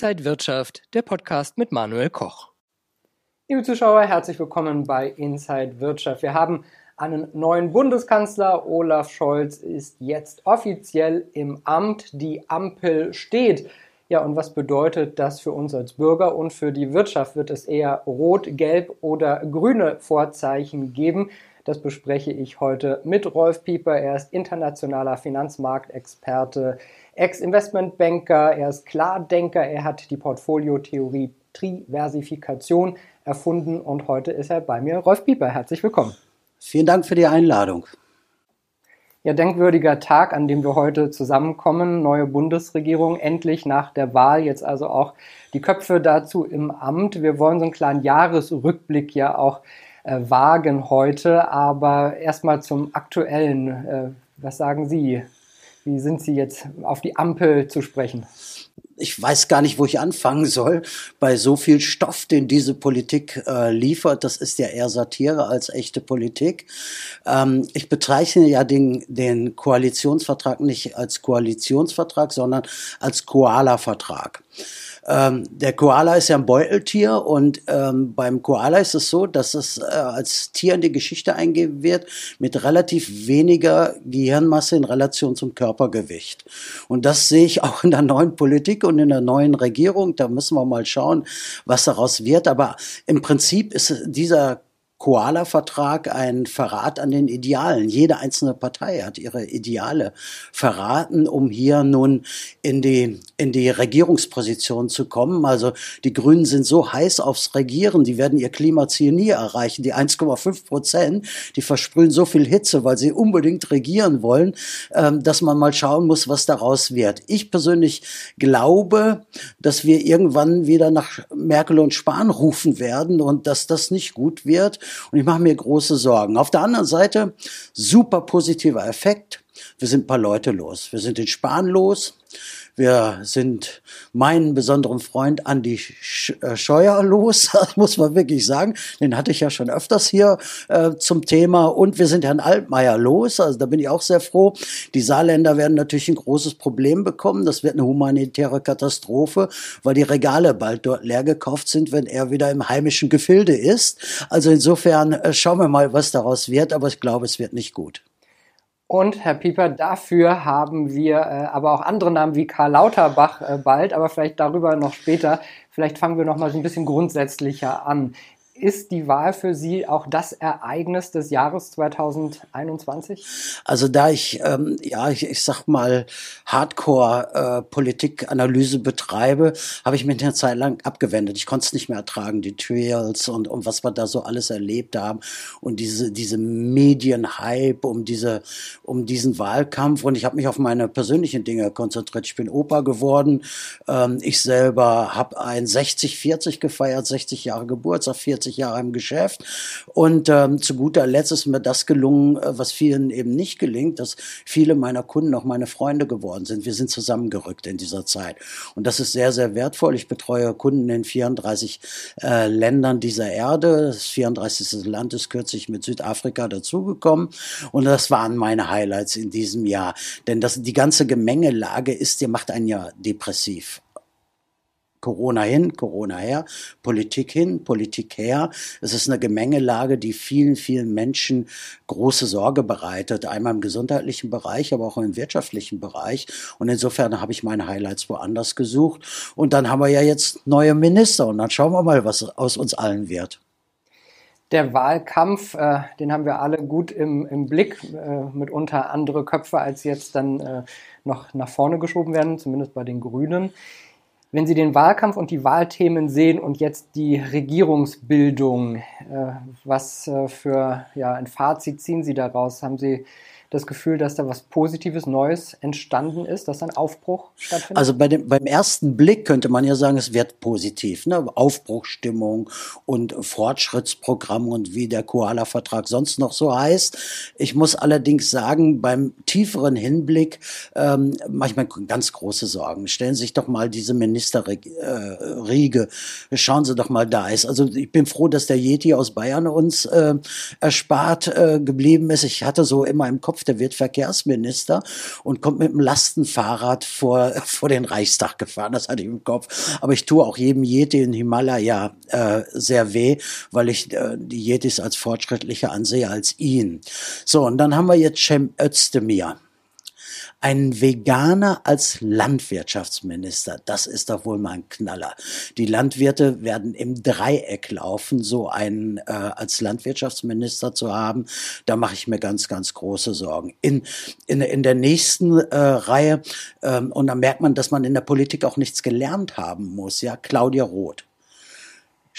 Inside Wirtschaft, der Podcast mit Manuel Koch. Liebe Zuschauer, herzlich willkommen bei Inside Wirtschaft. Wir haben einen neuen Bundeskanzler. Olaf Scholz ist jetzt offiziell im Amt. Die Ampel steht. Ja, und was bedeutet das für uns als Bürger und für die Wirtschaft? Wird es eher rot, gelb oder grüne Vorzeichen geben? Das bespreche ich heute mit Rolf Pieper. Er ist internationaler Finanzmarktexperte, Ex-Investmentbanker, er ist Klardenker, er hat die Portfoliotheorie Triversifikation erfunden und heute ist er bei mir. Rolf Pieper, herzlich willkommen. Vielen Dank für die Einladung. Ja, denkwürdiger Tag, an dem wir heute zusammenkommen. Neue Bundesregierung, endlich nach der Wahl, jetzt also auch die Köpfe dazu im Amt. Wir wollen so einen kleinen Jahresrückblick ja auch äh, wagen heute. Aber erstmal zum aktuellen. Äh, was sagen Sie? Wie sind Sie jetzt auf die Ampel zu sprechen? ich weiß gar nicht, wo ich anfangen soll, bei so viel Stoff, den diese Politik äh, liefert. Das ist ja eher Satire als echte Politik. Ähm, ich bezeichne ja den, den Koalitionsvertrag nicht als Koalitionsvertrag, sondern als Koala-Vertrag. Ähm, der Koala ist ja ein Beuteltier und ähm, beim Koala ist es so, dass es äh, als Tier in die Geschichte eingehen wird mit relativ weniger Gehirnmasse in Relation zum Körpergewicht. Und das sehe ich auch in der neuen Politik und in der neuen Regierung. Da müssen wir mal schauen, was daraus wird. Aber im Prinzip ist dieser Koala-Vertrag ein Verrat an den Idealen. Jede einzelne Partei hat ihre Ideale verraten, um hier nun in die, in die Regierungsposition zu kommen. Also die Grünen sind so heiß aufs Regieren, die werden ihr Klimaziel nie erreichen. Die 1,5 Prozent, die versprühen so viel Hitze, weil sie unbedingt regieren wollen, ähm, dass man mal schauen muss, was daraus wird. Ich persönlich glaube, dass wir irgendwann wieder nach Merkel und Spahn rufen werden und dass das nicht gut wird und ich mache mir große Sorgen. Auf der anderen Seite, super positiver Effekt. Wir sind ein paar Leute los. Wir sind den Spahn los. Wir sind meinen besonderen Freund Andi äh, Scheuer los, muss man wirklich sagen. Den hatte ich ja schon öfters hier äh, zum Thema. Und wir sind Herrn Altmaier los. Also da bin ich auch sehr froh. Die Saarländer werden natürlich ein großes Problem bekommen. Das wird eine humanitäre Katastrophe, weil die Regale bald dort leer gekauft sind, wenn er wieder im heimischen Gefilde ist. Also insofern äh, schauen wir mal, was daraus wird. Aber ich glaube, es wird nicht gut. Und Herr Pieper, dafür haben wir äh, aber auch andere Namen wie Karl Lauterbach äh, bald, aber vielleicht darüber noch später. Vielleicht fangen wir noch mal so ein bisschen grundsätzlicher an. Ist die Wahl für Sie auch das Ereignis des Jahres 2021? Also da ich, ähm, ja, ich, ich sag mal, Hardcore-Politikanalyse äh, betreibe, habe ich mich eine Zeit lang abgewendet. Ich konnte es nicht mehr ertragen, die Trials und, und was wir da so alles erlebt haben und diese, diese Medienhype um diese, um diesen Wahlkampf. Und ich habe mich auf meine persönlichen Dinge konzentriert. Ich bin Opa geworden. Ähm, ich selber habe ein 60-40 gefeiert, 60 Jahre Geburtstag, 40 40 Jahre im Geschäft. Und ähm, zu guter Letzt ist mir das gelungen, äh, was vielen eben nicht gelingt, dass viele meiner Kunden auch meine Freunde geworden sind. Wir sind zusammengerückt in dieser Zeit. Und das ist sehr, sehr wertvoll. Ich betreue Kunden in 34 äh, Ländern dieser Erde. Das 34. Land ist kürzlich mit Südafrika dazugekommen. Und das waren meine Highlights in diesem Jahr. Denn das, die ganze Gemengelage ist, die macht einen ja depressiv. Corona hin, Corona her, Politik hin, Politik her. Es ist eine Gemengelage, die vielen, vielen Menschen große Sorge bereitet. Einmal im gesundheitlichen Bereich, aber auch im wirtschaftlichen Bereich. Und insofern habe ich meine Highlights woanders gesucht. Und dann haben wir ja jetzt neue Minister. Und dann schauen wir mal, was aus uns allen wird. Der Wahlkampf, äh, den haben wir alle gut im, im Blick, äh, mitunter andere Köpfe als jetzt dann äh, noch nach vorne geschoben werden, zumindest bei den Grünen. Wenn Sie den Wahlkampf und die Wahlthemen sehen und jetzt die Regierungsbildung, äh, was äh, für ja, ein Fazit ziehen Sie daraus? Haben Sie das Gefühl, dass da was Positives, Neues entstanden ist, dass ein Aufbruch stattfindet? Also bei dem, beim ersten Blick könnte man ja sagen, es wird positiv. Ne? Aufbruchstimmung und Fortschrittsprogramm und wie der Koala-Vertrag sonst noch so heißt. Ich muss allerdings sagen, beim tieferen Hinblick ähm, manchmal ganz große Sorgen. Stellen Sie sich doch mal diese Ministerriege, äh, schauen Sie doch mal da ist. Also ich bin froh, dass der Yeti aus Bayern uns äh, erspart äh, geblieben ist. Ich hatte so immer im Kopf, Kopf, der wird Verkehrsminister und kommt mit dem Lastenfahrrad vor, vor den Reichstag gefahren. Das hatte ich im Kopf. Aber ich tue auch jedem Yeti in Himalaya äh, sehr weh, weil ich äh, die Yetis als fortschrittlicher ansehe als ihn. So, und dann haben wir jetzt Cem Özdemir einen Veganer als Landwirtschaftsminister, das ist doch wohl mal ein Knaller. Die Landwirte werden im Dreieck laufen, so einen äh, als Landwirtschaftsminister zu haben. Da mache ich mir ganz, ganz große Sorgen. In, in, in der nächsten äh, Reihe, ähm, und da merkt man, dass man in der Politik auch nichts gelernt haben muss, ja, Claudia Roth.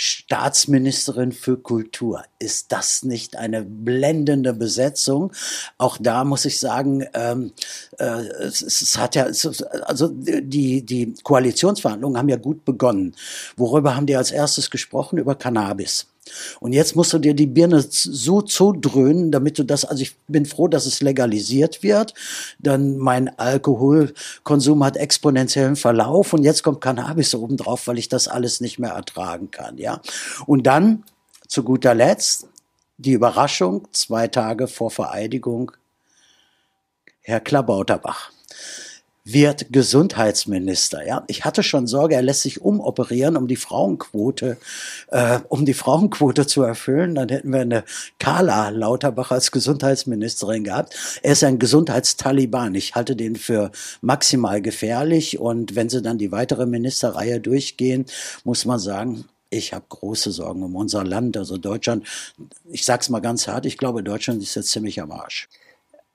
Staatsministerin für Kultur. Ist das nicht eine blendende Besetzung? Auch da muss ich sagen, ähm, äh, es, es, hat ja, es, also die, die Koalitionsverhandlungen haben ja gut begonnen. Worüber haben die als erstes gesprochen? Über Cannabis. Und jetzt musst du dir die Birne so zudröhnen, damit du das, also ich bin froh, dass es legalisiert wird. Dann mein Alkoholkonsum hat exponentiellen Verlauf und jetzt kommt Cannabis oben drauf, weil ich das alles nicht mehr ertragen kann, ja. Und dann, zu guter Letzt, die Überraschung, zwei Tage vor Vereidigung, Herr Klabauterbach wird Gesundheitsminister. Ja, ich hatte schon Sorge, er lässt sich umoperieren, um die Frauenquote, äh, um die Frauenquote zu erfüllen. Dann hätten wir eine Carla Lauterbach als Gesundheitsministerin gehabt. Er ist ein Gesundheitstaliban. Ich halte den für maximal gefährlich. Und wenn sie dann die weitere Ministerreihe durchgehen, muss man sagen, ich habe große Sorgen um unser Land, also Deutschland. Ich sag's mal ganz hart, ich glaube, Deutschland ist jetzt ziemlich am Arsch.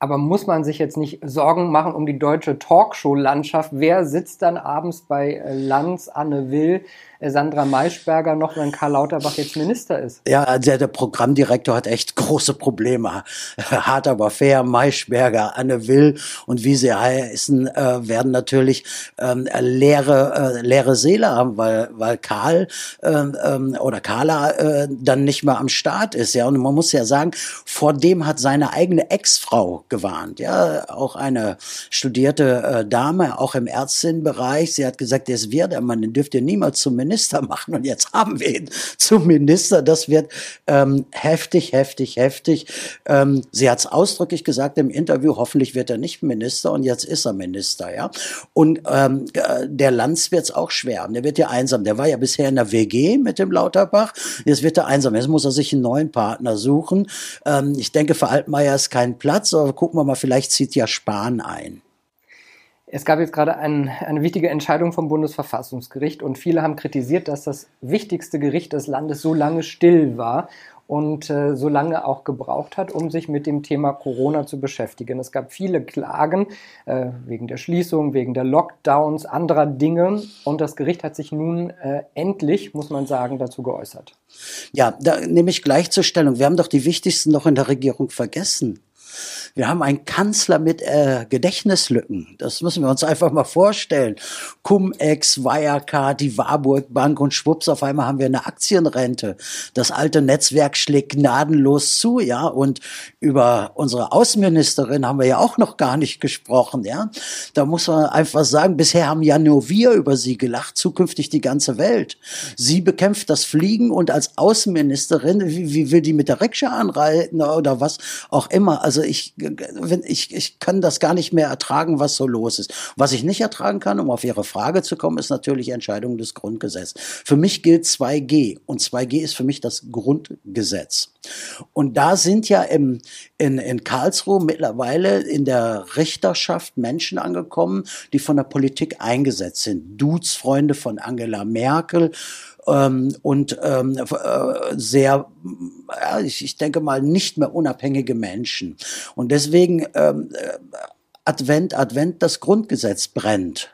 Aber muss man sich jetzt nicht Sorgen machen um die deutsche Talkshow-Landschaft? Wer sitzt dann abends bei äh, Lanz, Anne Will, Sandra Maischberger noch, wenn Karl Lauterbach jetzt Minister ist? Ja, der, der Programmdirektor hat echt große Probleme. Hart aber fair, Maischberger, Anne Will und wie sie heißen, äh, werden natürlich ähm, leere, äh, leere Seele haben, weil, weil Karl ähm, ähm, oder Carla äh, dann nicht mehr am Start ist. Ja, und man muss ja sagen, vor dem hat seine eigene Ex-Frau gewarnt. Ja, auch eine studierte äh, Dame, auch im Ärztinnenbereich. Sie hat gesagt, der ist wir, der Mann, den dürft niemals zum Minister Minister machen. Und jetzt haben wir ihn zum Minister. Das wird ähm, heftig, heftig, heftig. Ähm, sie hat es ausdrücklich gesagt im Interview, hoffentlich wird er nicht Minister und jetzt ist er Minister. ja. Und ähm, äh, der Lanz wird es auch schwer Der wird ja einsam. Der war ja bisher in der WG mit dem Lauterbach. Jetzt wird er einsam. Jetzt muss er sich einen neuen Partner suchen. Ähm, ich denke, für Altmaier ist kein Platz, aber gucken wir mal, vielleicht zieht ja Spahn ein. Es gab jetzt gerade ein, eine wichtige Entscheidung vom Bundesverfassungsgericht und viele haben kritisiert, dass das wichtigste Gericht des Landes so lange still war und äh, so lange auch gebraucht hat, um sich mit dem Thema Corona zu beschäftigen. Es gab viele Klagen äh, wegen der Schließung, wegen der Lockdowns, anderer Dinge und das Gericht hat sich nun äh, endlich, muss man sagen, dazu geäußert. Ja, da nehme ich gleich zur Stellung. Wir haben doch die wichtigsten noch in der Regierung vergessen. Wir haben einen Kanzler mit äh, Gedächtnislücken. Das müssen wir uns einfach mal vorstellen. Cum-Ex, Wirecard, die Warburg Bank und schwupps, auf einmal haben wir eine Aktienrente. Das alte Netzwerk schlägt gnadenlos zu, ja. Und über unsere Außenministerin haben wir ja auch noch gar nicht gesprochen, ja. Da muss man einfach sagen, bisher haben ja nur wir über sie gelacht, zukünftig die ganze Welt. Sie bekämpft das Fliegen und als Außenministerin, wie, wie will die mit der Rikscha anreiten oder was auch immer. Also ich, ich, ich kann das gar nicht mehr ertragen, was so los ist. Was ich nicht ertragen kann, um auf Ihre Frage zu kommen, ist natürlich Entscheidung des Grundgesetzes. Für mich gilt 2G und 2G ist für mich das Grundgesetz. Und da sind ja im, in, in Karlsruhe mittlerweile in der Richterschaft Menschen angekommen, die von der Politik eingesetzt sind. Dudesfreunde von Angela Merkel, ähm, und ähm, äh, sehr, ja, ich, ich denke mal, nicht mehr unabhängige Menschen. Und deswegen ähm, äh, Advent, Advent, das Grundgesetz brennt.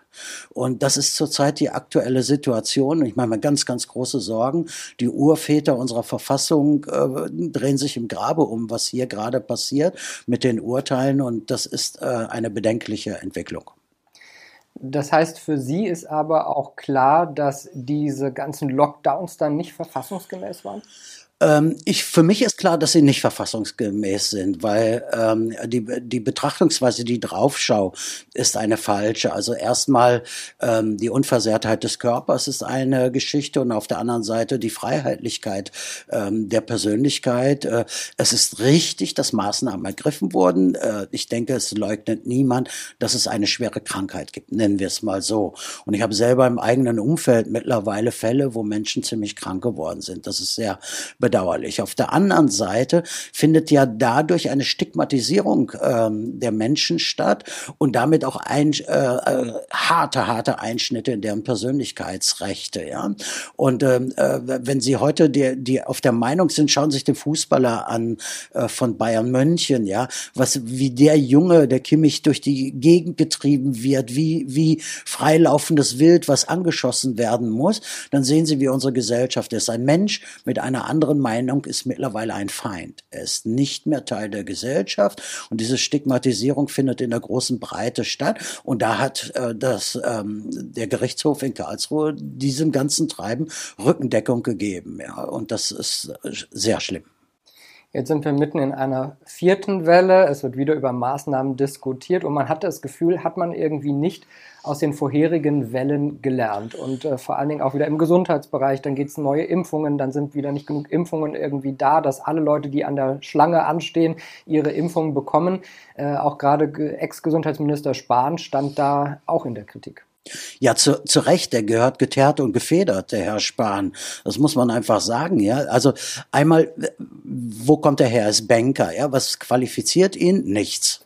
Und das ist zurzeit die aktuelle Situation. Ich meine, ganz, ganz große Sorgen. Die Urväter unserer Verfassung äh, drehen sich im Grabe um, was hier gerade passiert mit den Urteilen. Und das ist äh, eine bedenkliche Entwicklung. Das heißt, für Sie ist aber auch klar, dass diese ganzen Lockdowns dann nicht verfassungsgemäß waren? Ähm, ich, für mich ist klar, dass sie nicht verfassungsgemäß sind, weil ähm, die, die Betrachtungsweise, die draufschau, ist eine falsche. Also erstmal ähm, die Unversehrtheit des Körpers ist eine Geschichte und auf der anderen Seite die Freiheitlichkeit ähm, der Persönlichkeit. Äh, es ist richtig, dass Maßnahmen ergriffen wurden. Äh, ich denke, es leugnet niemand, dass es eine schwere Krankheit gibt, nennen wir es mal so. Und ich habe selber im eigenen Umfeld mittlerweile Fälle, wo Menschen ziemlich krank geworden sind. Das ist sehr bedauerlich. Auf der anderen Seite findet ja dadurch eine Stigmatisierung ähm, der Menschen statt und damit auch ein, äh, äh, harte, harte Einschnitte in deren Persönlichkeitsrechte. Ja? Und ähm, äh, wenn Sie heute die, die auf der Meinung sind, schauen Sie sich den Fußballer an äh, von Bayern München, ja, was wie der Junge, der Kimmich durch die Gegend getrieben wird, wie wie freilaufendes Wild, was angeschossen werden muss, dann sehen Sie, wie unsere Gesellschaft ist. Ein Mensch mit einer anderen Meinung ist mittlerweile ein Feind. Er ist nicht mehr Teil der Gesellschaft und diese Stigmatisierung findet in der großen Breite statt. Und da hat äh, das, ähm, der Gerichtshof in Karlsruhe diesem ganzen Treiben Rückendeckung gegeben. Ja. Und das ist sehr schlimm. Jetzt sind wir mitten in einer vierten Welle. Es wird wieder über Maßnahmen diskutiert und man hat das Gefühl, hat man irgendwie nicht aus den vorherigen Wellen gelernt. Und äh, vor allen Dingen auch wieder im Gesundheitsbereich, dann geht es neue Impfungen, dann sind wieder nicht genug Impfungen irgendwie da, dass alle Leute, die an der Schlange anstehen, ihre Impfungen bekommen. Äh, auch gerade Ex-Gesundheitsminister Spahn stand da auch in der Kritik. Ja, zu, zu Recht, der gehört geteert und gefedert, der Herr Spahn. Das muss man einfach sagen, ja. Also einmal, wo kommt der her? Er ist Banker, ja. Was qualifiziert ihn? Nichts.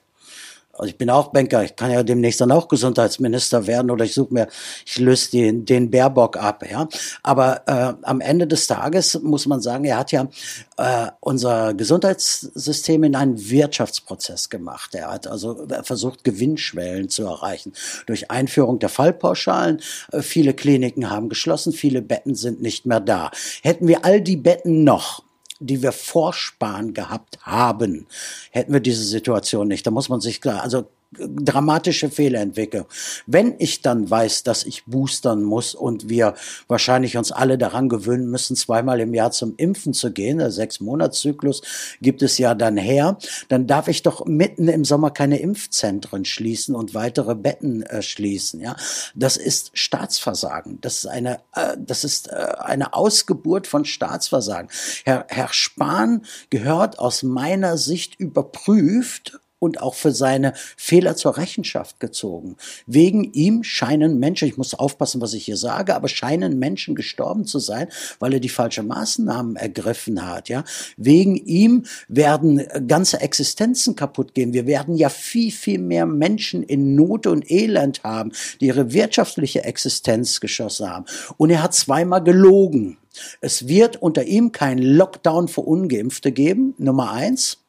Also ich bin auch Banker, ich kann ja demnächst dann auch Gesundheitsminister werden oder ich suche mir, ich löse den, den Baerbock ab, ja. Aber äh, am Ende des Tages muss man sagen, er hat ja äh, unser Gesundheitssystem in einen Wirtschaftsprozess gemacht. Er hat also versucht, Gewinnschwellen zu erreichen. Durch Einführung der Fallpauschalen, äh, viele Kliniken haben geschlossen, viele Betten sind nicht mehr da. Hätten wir all die Betten noch, die wir vorsparen gehabt haben, hätten wir diese Situation nicht. Da muss man sich klar, also dramatische Fehlentwicklung. Wenn ich dann weiß, dass ich boostern muss und wir wahrscheinlich uns alle daran gewöhnen müssen, zweimal im Jahr zum Impfen zu gehen, der Sechs-Monats-Zyklus gibt es ja dann her, dann darf ich doch mitten im Sommer keine Impfzentren schließen und weitere Betten äh, schließen. Ja, das ist Staatsversagen. Das ist eine, äh, das ist äh, eine Ausgeburt von Staatsversagen. Herr, Herr Spahn gehört aus meiner Sicht überprüft und auch für seine Fehler zur Rechenschaft gezogen. Wegen ihm scheinen Menschen, ich muss aufpassen, was ich hier sage, aber scheinen Menschen gestorben zu sein, weil er die falsche Maßnahmen ergriffen hat, ja. Wegen ihm werden ganze Existenzen kaputt gehen. Wir werden ja viel, viel mehr Menschen in Not und Elend haben, die ihre wirtschaftliche Existenz geschossen haben. Und er hat zweimal gelogen. Es wird unter ihm kein Lockdown für Ungeimpfte geben, Nummer eins.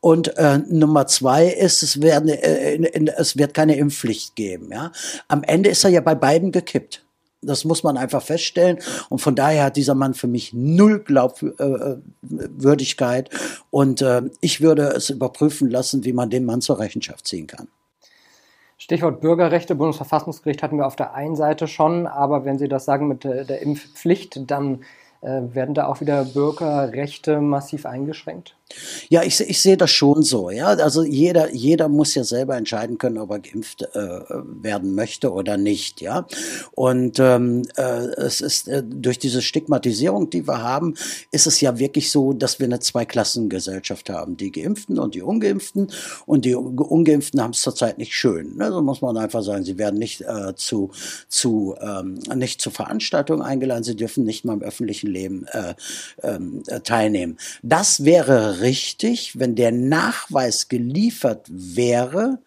Und äh, Nummer zwei ist, es, werden, äh, in, in, es wird keine Impfpflicht geben. Ja? Am Ende ist er ja bei beiden gekippt. Das muss man einfach feststellen. Und von daher hat dieser Mann für mich null Glaubwürdigkeit. Äh, Und äh, ich würde es überprüfen lassen, wie man den Mann zur Rechenschaft ziehen kann. Stichwort Bürgerrechte, Bundesverfassungsgericht hatten wir auf der einen Seite schon, aber wenn Sie das sagen mit der, der Impfpflicht, dann äh, werden da auch wieder Bürgerrechte massiv eingeschränkt? Ja, ich, ich sehe das schon so. Ja, also jeder, jeder muss ja selber entscheiden können, ob er geimpft äh, werden möchte oder nicht. Ja, und ähm, äh, es ist äh, durch diese Stigmatisierung, die wir haben, ist es ja wirklich so, dass wir eine Zweiklassengesellschaft haben: die Geimpften und die Ungeimpften. Und die Ungeimpften haben es zurzeit nicht schön. Ne? So muss man einfach sagen. Sie werden nicht äh, zu zu ähm, nicht zu Veranstaltungen eingeladen. Sie dürfen nicht mal im öffentlichen Leben äh, ähm, äh, teilnehmen. Das wäre richtig, wenn der Nachweis geliefert wäre,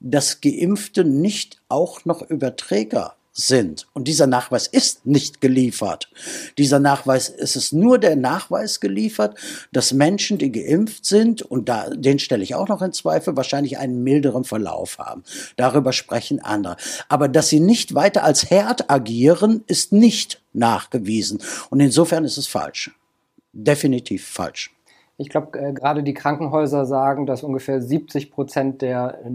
dass Geimpfte nicht auch noch Überträger sind. Und dieser Nachweis ist nicht geliefert. Dieser Nachweis ist es nur der Nachweis geliefert, dass Menschen, die geimpft sind, und da, den stelle ich auch noch in Zweifel, wahrscheinlich einen milderen Verlauf haben. Darüber sprechen andere. Aber dass sie nicht weiter als Herd agieren, ist nicht nachgewiesen. Und insofern ist es falsch. Definitiv falsch. Ich glaube, äh, gerade die Krankenhäuser sagen, dass ungefähr 70 Prozent der äh,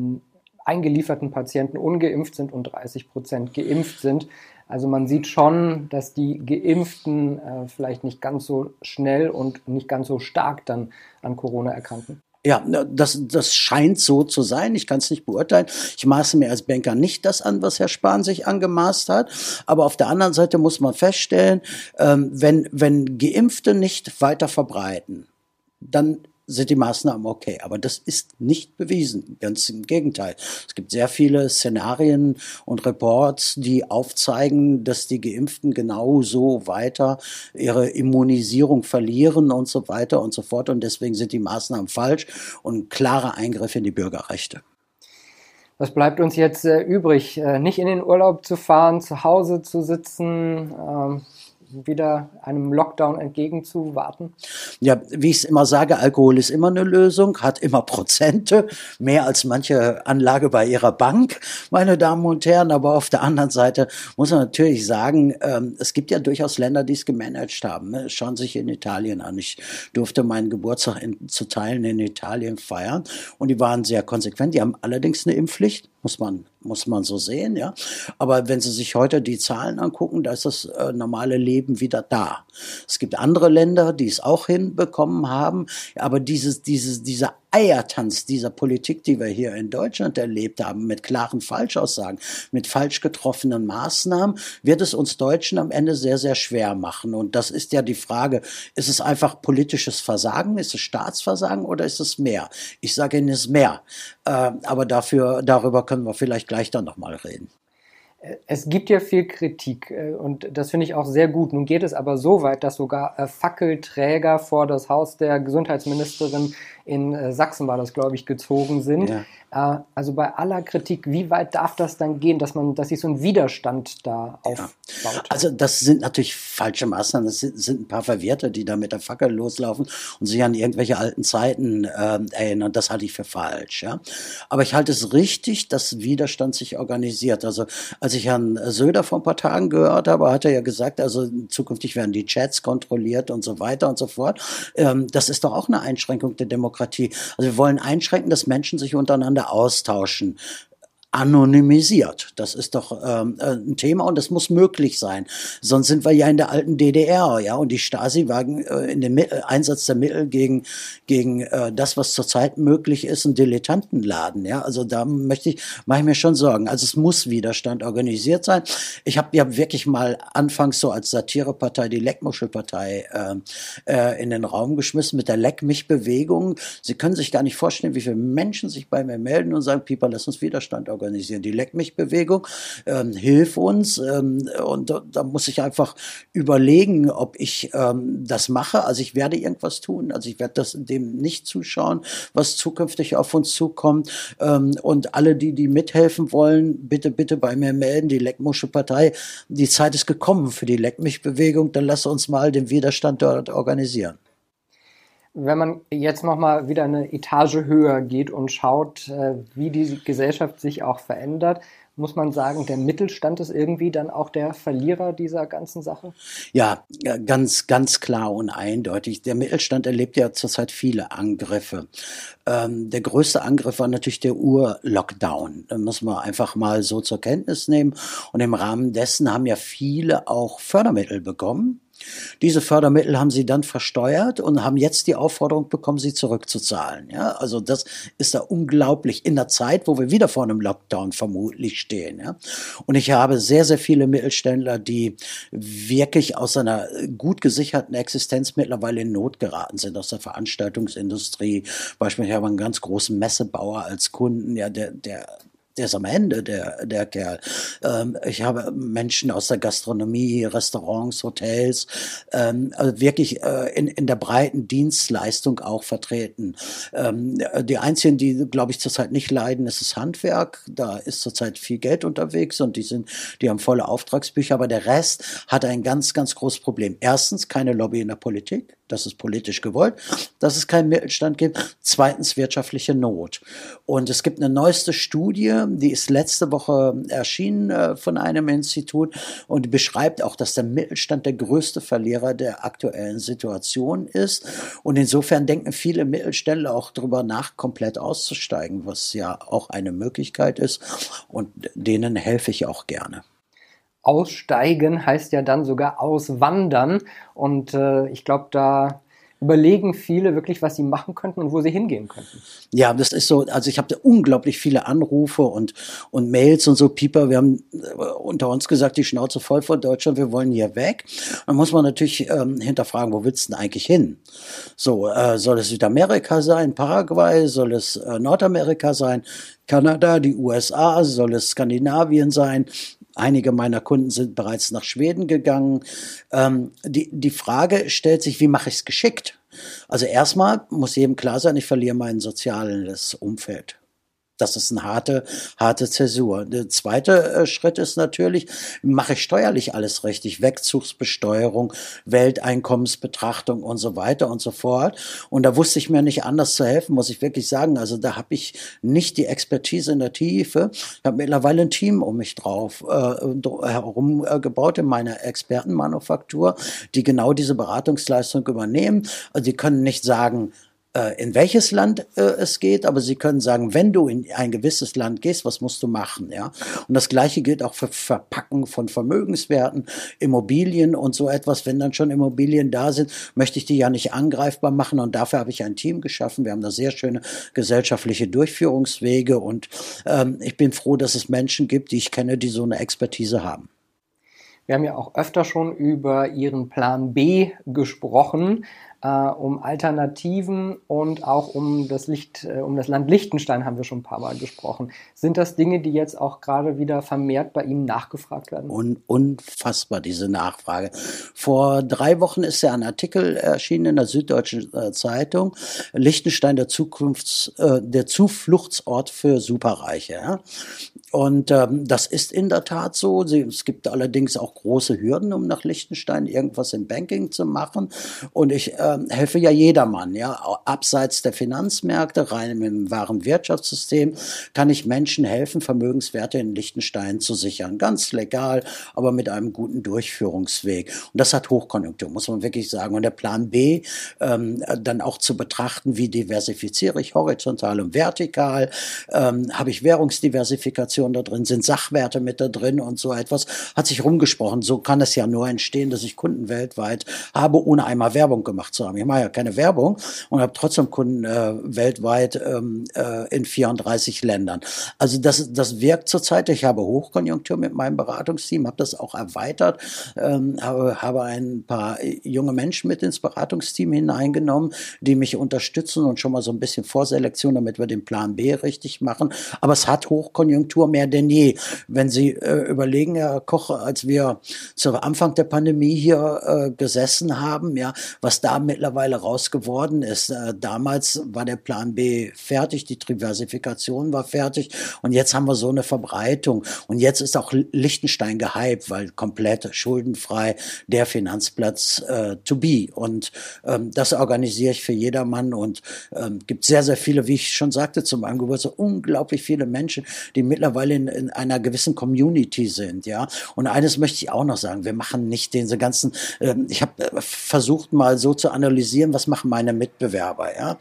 eingelieferten Patienten ungeimpft sind und 30 Prozent geimpft sind. Also man sieht schon, dass die Geimpften äh, vielleicht nicht ganz so schnell und nicht ganz so stark dann an Corona erkranken. Ja, das, das scheint so zu sein. Ich kann es nicht beurteilen. Ich maße mir als Banker nicht das an, was Herr Spahn sich angemaßt hat. Aber auf der anderen Seite muss man feststellen, ähm, wenn, wenn Geimpfte nicht weiter verbreiten, dann sind die Maßnahmen okay. Aber das ist nicht bewiesen. Ganz im Gegenteil. Es gibt sehr viele Szenarien und Reports, die aufzeigen, dass die Geimpften genauso weiter ihre Immunisierung verlieren und so weiter und so fort. Und deswegen sind die Maßnahmen falsch und klare Eingriffe in die Bürgerrechte. Was bleibt uns jetzt äh, übrig? Äh, nicht in den Urlaub zu fahren, zu Hause zu sitzen, ähm, wieder einem Lockdown entgegenzuwarten? Ja, wie ich es immer sage, Alkohol ist immer eine Lösung, hat immer Prozente, mehr als manche Anlage bei ihrer Bank, meine Damen und Herren. Aber auf der anderen Seite muss man natürlich sagen, ähm, es gibt ja durchaus Länder, die es gemanagt haben. Ne? Schauen Sie sich in Italien an. Ich durfte meinen Geburtstag in, zu Teilen in Italien feiern und die waren sehr konsequent. Die haben allerdings eine Impfpflicht muss man, muss man so sehen, ja. Aber wenn Sie sich heute die Zahlen angucken, da ist das äh, normale Leben wieder da. Es gibt andere Länder, die es auch hinbekommen haben, aber dieses, dieses, dieser Eiertanz dieser Politik, die wir hier in Deutschland erlebt haben, mit klaren Falschaussagen, mit falsch getroffenen Maßnahmen, wird es uns Deutschen am Ende sehr, sehr schwer machen. Und das ist ja die Frage, ist es einfach politisches Versagen, ist es Staatsversagen oder ist es mehr? Ich sage Ihnen, es ist mehr. Äh, aber dafür, darüber können wir vielleicht gleich dann nochmal reden. Es gibt ja viel Kritik äh, und das finde ich auch sehr gut. Nun geht es aber so weit, dass sogar äh, Fackelträger vor das Haus der Gesundheitsministerin in äh, Sachsen war das, glaube ich, gezogen sind. Ja. Also bei aller Kritik, wie weit darf das dann gehen, dass man, dass sich so ein Widerstand da aufbaut? Ja. Also das sind natürlich falsche Maßnahmen. Das sind, sind, ein paar Verwirrte, die da mit der Fackel loslaufen und sich an irgendwelche alten Zeiten äh, erinnern. Das halte ich für falsch. Ja, aber ich halte es richtig, dass Widerstand sich organisiert. Also als ich Herrn Söder vor ein paar Tagen gehört habe, hat er ja gesagt, also zukünftig werden die Chats kontrolliert und so weiter und so fort. Ähm, das ist doch auch eine Einschränkung der Demokratie. Demokratie. Also wir wollen einschränken, dass Menschen sich untereinander austauschen anonymisiert. Das ist doch ähm, äh, ein Thema und das muss möglich sein. Sonst sind wir ja in der alten DDR, ja, und die Stasi wagen äh, in dem Mittel, Einsatz der Mittel gegen gegen äh, das, was zurzeit möglich ist, ein Dilettantenladen, ja. Also da möchte ich mache ich mir schon Sorgen. Also es muss Widerstand organisiert sein. Ich habe ja wirklich mal anfangs so als Satirepartei die Leckmuschelpartei äh, äh, in den Raum geschmissen mit der Leck mich Bewegung. Sie können sich gar nicht vorstellen, wie viele Menschen sich bei mir melden und sagen, Pieper, lass uns Widerstand organisieren organisieren. Die Leck mich Bewegung ähm, hilft uns ähm, und da, da, muss ich einfach überlegen, ob ich ähm, das mache. Also ich werde irgendwas tun. Also ich werde das dem nicht zuschauen, was zukünftig auf uns zukommt. Ähm, und alle, die die mithelfen wollen, bitte bitte bei mir melden. Die Leckmusche Partei. Die Zeit ist gekommen für die Leck mich Bewegung. Dann lass uns mal den Widerstand dort organisieren wenn man jetzt nochmal wieder eine Etage höher geht und schaut, äh, wie die Gesellschaft sich auch verändert, muss man sagen, der Mittelstand ist irgendwie dann auch der Verlierer dieser ganzen Sache? Ja, ganz, ganz klar und eindeutig. Der Mittelstand erlebt ja zurzeit viele Angriffe. Ähm, der größte Angriff war natürlich der Ur-Lockdown. Da muss man einfach mal so zur Kenntnis nehmen. Und im Rahmen dessen haben ja viele auch Fördermittel bekommen diese Fördermittel haben sie dann versteuert und haben jetzt die Aufforderung bekommen, sie zurückzuzahlen. Ja, also das ist da unglaublich in der Zeit, wo wir wieder vor einem Lockdown vermutlich stehen. Ja, und ich habe sehr, sehr viele Mittelständler, die wirklich aus einer gut gesicherten Existenz mittlerweile in Not geraten sind, aus der Veranstaltungsindustrie. Beispielsweise haben wir einen ganz großen Messebauer als Kunden, ja, der, der der ist am Ende, der, der Kerl. Ähm, ich habe Menschen aus der Gastronomie, Restaurants, Hotels, ähm, also wirklich äh, in, in der breiten Dienstleistung auch vertreten. Ähm, die einzigen, die, glaube ich, zurzeit nicht leiden, ist das Handwerk. Da ist zurzeit viel Geld unterwegs und die sind, die haben volle Auftragsbücher, aber der Rest hat ein ganz, ganz großes Problem. Erstens keine Lobby in der Politik das ist politisch gewollt, dass es keinen Mittelstand gibt. Zweitens wirtschaftliche Not. Und es gibt eine neueste Studie, die ist letzte Woche erschienen äh, von einem Institut und beschreibt auch, dass der Mittelstand der größte Verlierer der aktuellen Situation ist. Und insofern denken viele Mittelständler auch darüber nach, komplett auszusteigen, was ja auch eine Möglichkeit ist. Und denen helfe ich auch gerne. Aussteigen heißt ja dann sogar auswandern. Und äh, ich glaube, da überlegen viele wirklich, was sie machen könnten und wo sie hingehen könnten. Ja, das ist so, also ich habe unglaublich viele Anrufe und, und Mails und so, Pieper, wir haben äh, unter uns gesagt, die Schnauze voll von Deutschland, wir wollen hier weg. Dann muss man natürlich ähm, hinterfragen, wo willst du denn eigentlich hin? So, äh, soll es Südamerika sein, Paraguay, soll es äh, Nordamerika sein, Kanada, die USA, soll es Skandinavien sein? Einige meiner Kunden sind bereits nach Schweden gegangen. Ähm, die, die Frage stellt sich, wie mache ich es geschickt? Also erstmal muss jedem klar sein, ich verliere mein soziales Umfeld. Das ist eine harte, harte Zäsur. Der zweite äh, Schritt ist natürlich, mache ich steuerlich alles richtig? Wegzugsbesteuerung, Welteinkommensbetrachtung und so weiter und so fort. Und da wusste ich mir nicht anders zu helfen, muss ich wirklich sagen. Also da habe ich nicht die Expertise in der Tiefe. Ich habe mittlerweile ein Team um mich drauf äh, herum äh, gebaut in meiner Expertenmanufaktur, die genau diese Beratungsleistung übernehmen. Also die können nicht sagen, in welches Land äh, es geht, aber sie können sagen, wenn du in ein gewisses Land gehst, was musst du machen, ja? Und das gleiche gilt auch für Verpacken von Vermögenswerten, Immobilien und so etwas. Wenn dann schon Immobilien da sind, möchte ich die ja nicht angreifbar machen und dafür habe ich ein Team geschaffen. Wir haben da sehr schöne gesellschaftliche Durchführungswege und ähm, ich bin froh, dass es Menschen gibt, die ich kenne, die so eine Expertise haben. Wir haben ja auch öfter schon über Ihren Plan B gesprochen äh, um Alternativen und auch um das Licht, äh, um das Land Liechtenstein haben wir schon ein paar Mal gesprochen. Sind das Dinge, die jetzt auch gerade wieder vermehrt bei Ihnen nachgefragt werden? Un unfassbar, diese Nachfrage. Vor drei Wochen ist ja ein Artikel erschienen in der Süddeutschen äh, Zeitung. Liechtenstein, der Zukunfts-, äh, der Zufluchtsort für Superreiche. Ja? Und ähm, das ist in der Tat so. Es gibt allerdings auch große Hürden, um nach Liechtenstein irgendwas im Banking zu machen. Und ich äh, helfe ja jedermann, ja. Abseits der Finanzmärkte, rein im wahren Wirtschaftssystem, kann ich Menschen helfen, Vermögenswerte in Liechtenstein zu sichern. Ganz legal, aber mit einem guten Durchführungsweg. Und das hat Hochkonjunktur, muss man wirklich sagen. Und der Plan B, ähm, dann auch zu betrachten, wie diversifiziere ich horizontal und vertikal, ähm, habe ich Währungsdiversifikation da drin sind, Sachwerte mit da drin und so etwas, hat sich rumgesprochen. So kann es ja nur entstehen, dass ich Kunden weltweit habe, ohne einmal Werbung gemacht zu haben. Ich mache ja keine Werbung und habe trotzdem Kunden äh, weltweit ähm, äh, in 34 Ländern. Also das, das wirkt zurzeit. Ich habe Hochkonjunktur mit meinem Beratungsteam, habe das auch erweitert, ähm, habe, habe ein paar junge Menschen mit ins Beratungsteam hineingenommen, die mich unterstützen und schon mal so ein bisschen Vorselektion, damit wir den Plan B richtig machen. Aber es hat Hochkonjunktur mehr denn je. Wenn Sie äh, überlegen, Herr Koch, als wir zu Anfang der Pandemie hier äh, gesessen haben, ja, was da mittlerweile raus geworden ist. Äh, damals war der Plan B fertig, die Diversifikation war fertig und jetzt haben wir so eine Verbreitung. Und jetzt ist auch Liechtenstein gehypt, weil komplett schuldenfrei der Finanzplatz äh, to be. Und ähm, das organisiere ich für jedermann und ähm, gibt sehr, sehr viele, wie ich schon sagte, zu meinem Geburtstag, unglaublich viele Menschen, die mittlerweile in, in einer gewissen Community sind, ja. Und eines möchte ich auch noch sagen: Wir machen nicht diese ganzen. Äh, ich habe äh, versucht mal so zu analysieren, was machen meine Mitbewerber, ja.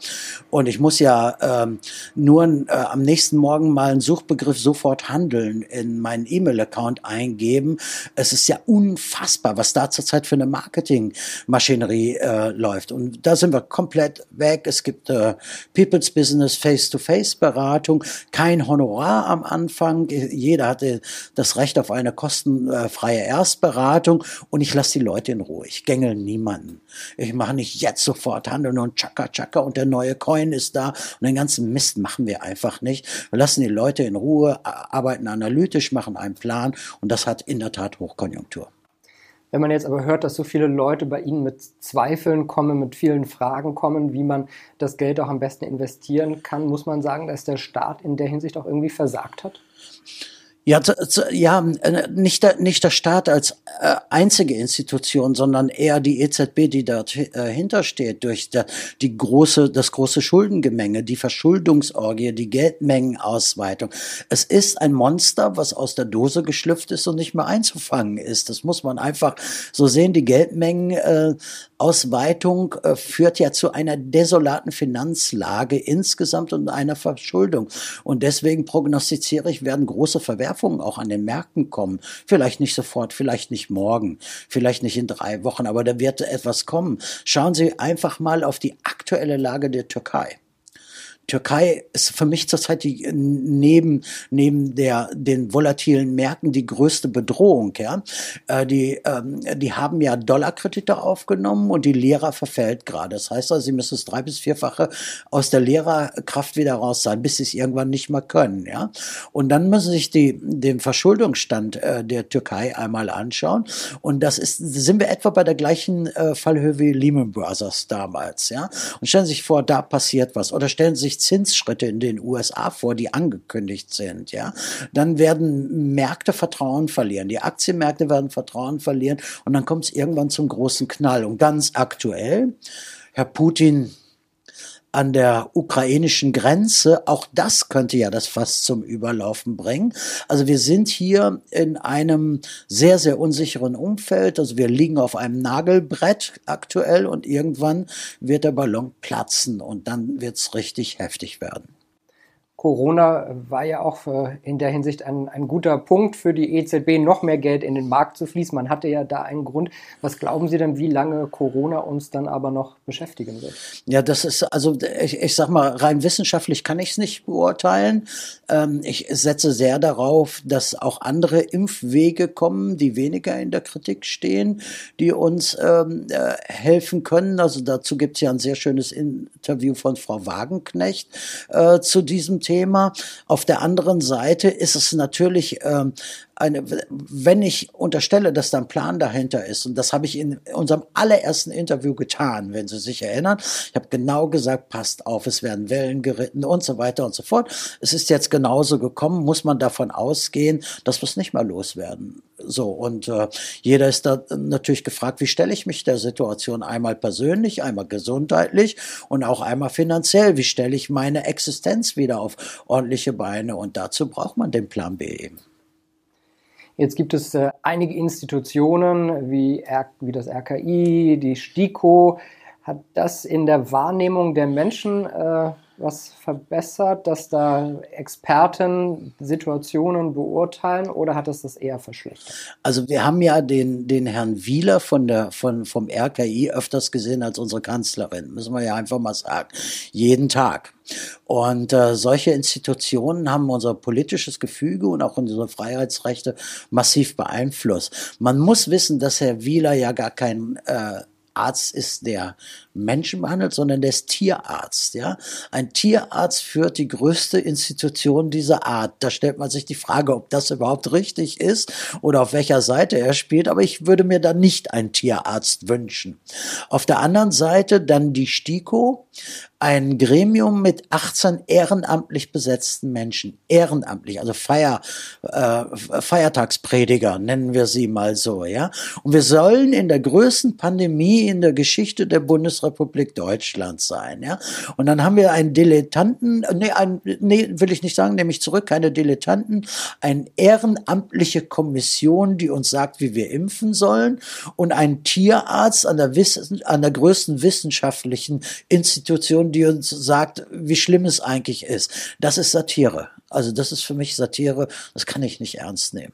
Und ich muss ja ähm, nur äh, am nächsten Morgen mal einen Suchbegriff sofort handeln in meinen E-Mail-Account eingeben. Es ist ja unfassbar, was da zurzeit für eine Marketingmaschinerie äh, läuft. Und da sind wir komplett weg. Es gibt äh, People's Business Face-to-Face-Beratung, kein Honorar am Anfang Anfang. Jeder hatte das Recht auf eine kostenfreie Erstberatung und ich lasse die Leute in Ruhe. Ich gängel niemanden. Ich mache nicht jetzt sofort handeln und tschakka tschakka und der neue Coin ist da und den ganzen Mist machen wir einfach nicht. Wir lassen die Leute in Ruhe, arbeiten analytisch, machen einen Plan und das hat in der Tat Hochkonjunktur. Wenn man jetzt aber hört, dass so viele Leute bei Ihnen mit Zweifeln kommen, mit vielen Fragen kommen, wie man das Geld auch am besten investieren kann, muss man sagen, dass der Staat in der Hinsicht auch irgendwie versagt hat? Ja, ja, äh, nicht der, nicht der Staat als äh, einzige Institution, sondern eher die EZB, die dahinter äh, steht, durch die große, das große Schuldengemenge, die Verschuldungsorgie, die Geldmengenausweitung. Es ist ein Monster, was aus der Dose geschlüpft ist und nicht mehr einzufangen ist. Das muss man einfach so sehen. Die Geldmengenausweitung führt ja zu einer desolaten Finanzlage insgesamt und einer Verschuldung. Und deswegen prognostiziere ich, werden große Verwerfungen Verwerfungen auch an den Märkten kommen. Vielleicht nicht sofort, vielleicht nicht morgen, vielleicht nicht in drei Wochen, aber da wird etwas kommen. Schauen Sie einfach mal auf die aktuelle Lage der Türkei. Türkei ist für mich zurzeit die neben neben der den volatilen Märkten die größte Bedrohung. Ja, äh, die ähm, die haben ja Dollarkredite aufgenommen und die Lehrer verfällt gerade. Das heißt also, sie müssen es drei bis vierfache aus der Lehrerkraft wieder raus sein, bis sie es irgendwann nicht mehr können. Ja, und dann müssen sich die den Verschuldungsstand äh, der Türkei einmal anschauen. Und das ist sind wir etwa bei der gleichen äh, Fallhöhe wie Lehman Brothers damals. Ja, und stellen Sie sich vor, da passiert was oder stellen Sie sich Zinsschritte in den USA vor, die angekündigt sind, ja, dann werden Märkte Vertrauen verlieren. Die Aktienmärkte werden Vertrauen verlieren und dann kommt es irgendwann zum großen Knall. Und ganz aktuell, Herr Putin an der ukrainischen Grenze. Auch das könnte ja das Fass zum Überlaufen bringen. Also wir sind hier in einem sehr, sehr unsicheren Umfeld. Also wir liegen auf einem Nagelbrett aktuell und irgendwann wird der Ballon platzen und dann wird es richtig heftig werden. Corona war ja auch in der Hinsicht ein, ein guter Punkt für die EZB, noch mehr Geld in den Markt zu fließen. Man hatte ja da einen Grund. Was glauben Sie denn, wie lange Corona uns dann aber noch beschäftigen wird? Ja, das ist, also ich, ich sag mal, rein wissenschaftlich kann ich es nicht beurteilen. Ähm, ich setze sehr darauf, dass auch andere Impfwege kommen, die weniger in der Kritik stehen, die uns ähm, äh, helfen können. Also dazu gibt es ja ein sehr schönes Interview von Frau Wagenknecht äh, zu diesem Thema. Thema. Auf der anderen Seite ist es natürlich ähm, eine, wenn ich unterstelle, dass da ein Plan dahinter ist, und das habe ich in unserem allerersten Interview getan, wenn Sie sich erinnern, ich habe genau gesagt, passt auf, es werden Wellen geritten und so weiter und so fort. Es ist jetzt genauso gekommen, muss man davon ausgehen, dass wir es nicht mehr loswerden. So, und äh, jeder ist da natürlich gefragt, wie stelle ich mich der Situation einmal persönlich, einmal gesundheitlich und auch einmal finanziell, wie stelle ich meine Existenz wieder auf ordentliche Beine und dazu braucht man den Plan B eben. Jetzt gibt es äh, einige Institutionen wie, R wie das RKI, die STIKO. Hat das in der Wahrnehmung der Menschen äh, was verbessert, dass da Experten Situationen beurteilen oder hat es das eher verschlechtert? Also wir haben ja den, den Herrn Wieler von der, von, vom RKI öfters gesehen als unsere Kanzlerin, müssen wir ja einfach mal sagen. Jeden Tag. Und äh, solche Institutionen haben unser politisches Gefüge und auch unsere Freiheitsrechte massiv beeinflusst. Man muss wissen, dass Herr Wieler ja gar kein äh, Arzt ist, der Menschen behandelt, sondern der ist Tierarzt. Ja? Ein Tierarzt führt die größte Institution dieser Art. Da stellt man sich die Frage, ob das überhaupt richtig ist oder auf welcher Seite er spielt. Aber ich würde mir da nicht einen Tierarzt wünschen. Auf der anderen Seite dann die STIKO, ein Gremium mit 18 ehrenamtlich besetzten Menschen. Ehrenamtlich, also Feier, äh, Feiertagsprediger nennen wir sie mal so, ja. Und wir sollen in der größten Pandemie in der Geschichte der Bundesrepublik Deutschland sein, ja. Und dann haben wir einen Dilettanten, nee, ein, nee, will ich nicht sagen, nämlich zurück, keine Dilettanten, eine ehrenamtliche Kommission, die uns sagt, wie wir impfen sollen und ein Tierarzt an der, Wissen, an der größten wissenschaftlichen Institution die uns sagt, wie schlimm es eigentlich ist. Das ist Satire. Also das ist für mich Satire, das kann ich nicht ernst nehmen.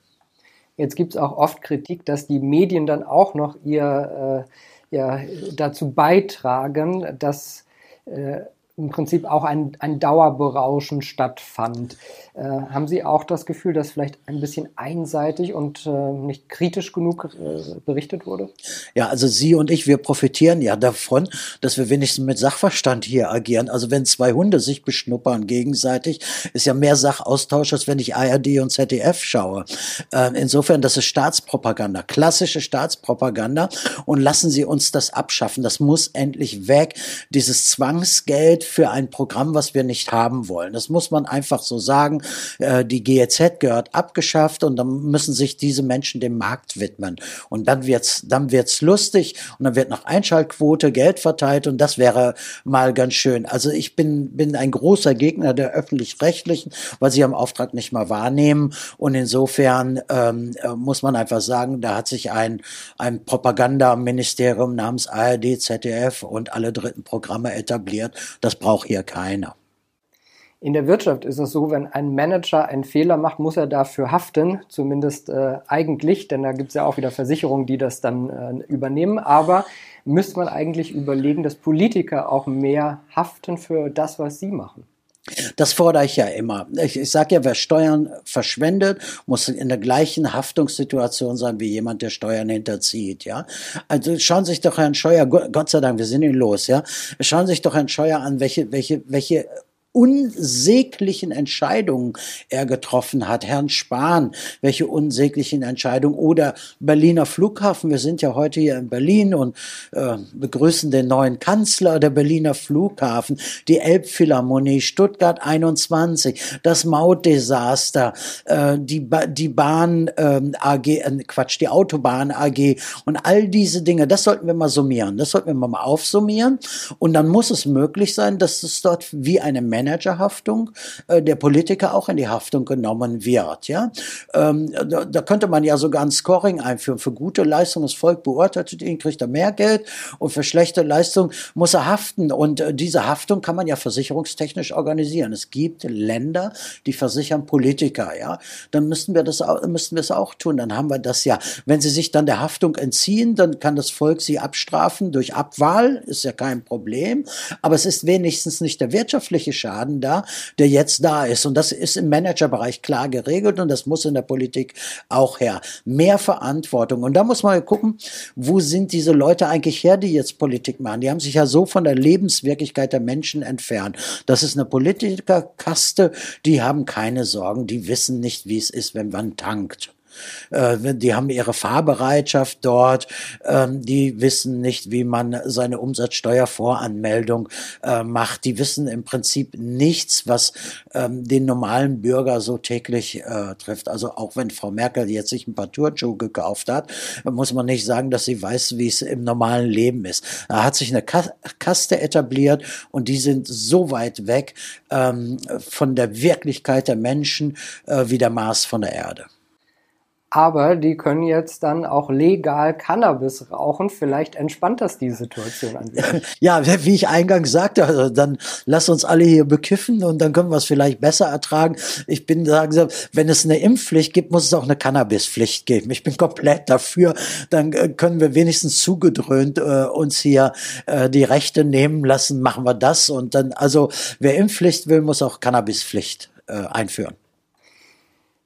Jetzt gibt es auch oft Kritik, dass die Medien dann auch noch ihr äh, ja, dazu beitragen, dass äh, im Prinzip auch ein, ein Dauerberauschen stattfand. Äh, haben Sie auch das Gefühl, dass vielleicht ein bisschen einseitig und äh, nicht kritisch genug äh, berichtet wurde? Ja, also Sie und ich, wir profitieren ja davon, dass wir wenigstens mit Sachverstand hier agieren. Also wenn zwei Hunde sich beschnuppern gegenseitig, ist ja mehr Sachaustausch, als wenn ich ARD und ZDF schaue. Äh, insofern, das ist Staatspropaganda, klassische Staatspropaganda. Und lassen Sie uns das abschaffen. Das muss endlich weg. Dieses Zwangsgeld für ein Programm, was wir nicht haben wollen. Das muss man einfach so sagen. Äh, die GEZ gehört abgeschafft und dann müssen sich diese Menschen dem Markt widmen. Und dann wird's, dann wird's lustig und dann wird nach Einschaltquote Geld verteilt und das wäre mal ganz schön. Also ich bin, bin ein großer Gegner der öffentlich-rechtlichen, weil sie am Auftrag nicht mal wahrnehmen und insofern ähm, äh, muss man einfach sagen, da hat sich ein, ein Propagandaministerium namens ARD, ZDF und alle dritten Programme etabliert. Das braucht hier keiner. In der Wirtschaft ist es so, wenn ein Manager einen Fehler macht, muss er dafür haften, zumindest äh, eigentlich, denn da gibt es ja auch wieder Versicherungen, die das dann äh, übernehmen. Aber müsste man eigentlich überlegen, dass Politiker auch mehr haften für das, was sie machen? Das fordere ich ja immer. Ich, ich sage ja, wer Steuern verschwendet, muss in der gleichen Haftungssituation sein wie jemand, der Steuern hinterzieht. Ja, also schauen Sie sich doch Herrn Scheuer, Gott sei Dank, wir sind ihn los. Ja, schauen Sie sich doch Herrn Scheuer an, welche welche welche unsäglichen Entscheidungen er getroffen hat. Herrn Spahn, welche unsäglichen Entscheidungen. Oder Berliner Flughafen. Wir sind ja heute hier in Berlin und äh, begrüßen den neuen Kanzler der Berliner Flughafen, die Elbphilharmonie, Stuttgart 21, das Mautdesaster, äh, die, ba die Bahn äh, AG, äh, Quatsch, die Autobahn AG und all diese Dinge. Das sollten wir mal summieren. Das sollten wir mal aufsummieren. Und dann muss es möglich sein, dass es dort wie eine Manager Managerhaftung äh, der Politiker auch in die Haftung genommen wird. Ja, ähm, da, könnte man ja sogar ein Scoring einführen. Für gute Leistung das Volk beurteilt ihn, kriegt er mehr Geld und für schlechte Leistung muss er haften. Und äh, diese Haftung kann man ja versicherungstechnisch organisieren. Es gibt Länder, die versichern Politiker. Ja, dann müssten wir das müssten wir es auch tun. Dann haben wir das ja. Wenn sie sich dann der Haftung entziehen, dann kann das Volk sie abstrafen durch Abwahl. Ist ja kein Problem. Aber es ist wenigstens nicht der wirtschaftliche Schaden Schaden da, der jetzt da ist. Und das ist im Managerbereich klar geregelt und das muss in der Politik auch her. Mehr Verantwortung. Und da muss man gucken, wo sind diese Leute eigentlich her, die jetzt Politik machen? Die haben sich ja so von der Lebenswirklichkeit der Menschen entfernt. Das ist eine Politikerkaste, die haben keine Sorgen, die wissen nicht, wie es ist, wenn man tankt. Äh, die haben ihre Fahrbereitschaft dort, ähm, die wissen nicht, wie man seine Umsatzsteuervoranmeldung äh, macht. Die wissen im Prinzip nichts, was ähm, den normalen Bürger so täglich äh, trifft. Also auch wenn Frau Merkel jetzt sich ein paar Turnschuhe gekauft hat, muss man nicht sagen, dass sie weiß, wie es im normalen Leben ist. Da hat sich eine Kaste etabliert und die sind so weit weg ähm, von der Wirklichkeit der Menschen wie der Mars von der Erde aber die können jetzt dann auch legal Cannabis rauchen. Vielleicht entspannt das die Situation bisschen. Ja, wie ich eingangs sagte, also dann lass uns alle hier bekiffen und dann können wir es vielleicht besser ertragen. Ich bin sagen, wenn es eine Impfpflicht gibt, muss es auch eine Cannabispflicht geben. Ich bin komplett dafür. Dann äh, können wir wenigstens zugedröhnt äh, uns hier äh, die Rechte nehmen lassen. Machen wir das und dann, also wer Impfpflicht will, muss auch Cannabispflicht äh, einführen.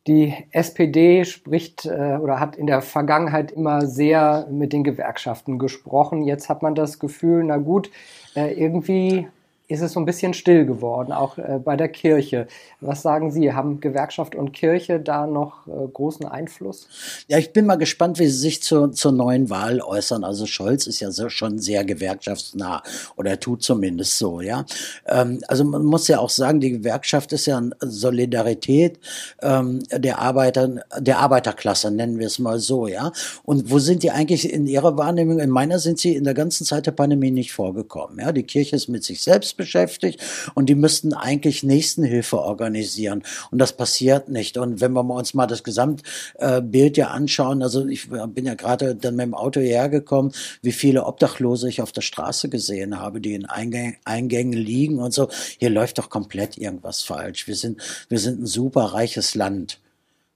Die SPD spricht äh, oder hat in der Vergangenheit immer sehr mit den Gewerkschaften gesprochen. Jetzt hat man das Gefühl, na gut, äh, irgendwie ist es so ein bisschen still geworden, auch äh, bei der Kirche. Was sagen Sie? Haben Gewerkschaft und Kirche da noch äh, großen Einfluss? Ja, ich bin mal gespannt, wie Sie sich zur, zur neuen Wahl äußern. Also Scholz ist ja so, schon sehr gewerkschaftsnah oder er tut zumindest so, ja. Ähm, also man muss ja auch sagen, die Gewerkschaft ist ja eine Solidarität ähm, der Arbeiter, der Arbeiterklasse, nennen wir es mal so, ja. Und wo sind die eigentlich in Ihrer Wahrnehmung? In meiner sind sie in der ganzen Zeit der Pandemie nicht vorgekommen. Ja, die Kirche ist mit sich selbst beschäftigt und die müssten eigentlich Nächstenhilfe organisieren. Und das passiert nicht. Und wenn wir uns mal das Gesamtbild ja anschauen, also ich bin ja gerade dann mit dem Auto hierher gekommen, wie viele Obdachlose ich auf der Straße gesehen habe, die in Eingängen liegen und so. Hier läuft doch komplett irgendwas falsch. Wir sind, wir sind ein super reiches Land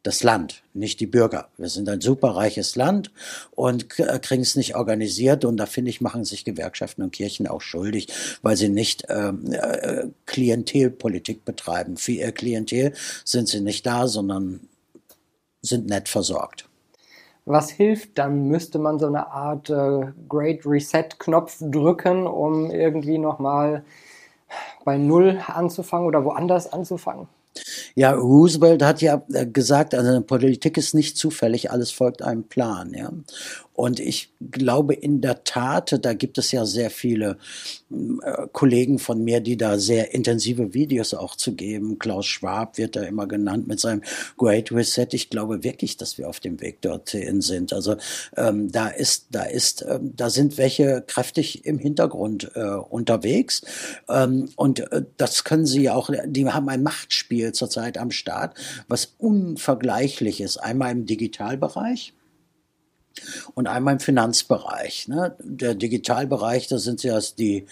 das Land, nicht die Bürger. Wir sind ein superreiches Land und äh, kriegen es nicht organisiert. Und da finde ich, machen sich Gewerkschaften und Kirchen auch schuldig, weil sie nicht ähm, äh, Klientelpolitik betreiben. Für ihr Klientel sind sie nicht da, sondern sind nett versorgt. Was hilft dann? Müsste man so eine Art äh, Great Reset-Knopf drücken, um irgendwie nochmal bei Null anzufangen oder woanders anzufangen? Ja, Roosevelt hat ja äh, gesagt, also Politik ist nicht zufällig, alles folgt einem Plan, ja. Und ich glaube in der Tat, da gibt es ja sehr viele äh, Kollegen von mir, die da sehr intensive Videos auch zu geben. Klaus Schwab wird da immer genannt mit seinem Great Reset. Ich glaube wirklich, dass wir auf dem Weg dorthin sind. Also ähm, da ist, da ist, ähm, da sind welche kräftig im Hintergrund äh, unterwegs. Ähm, und äh, das können sie auch, die haben ein Machtspiel zurzeit am Start, was unvergleichlich ist. Einmal im Digitalbereich und einmal im Finanzbereich. Ne? Der Digitalbereich, da sind ja die,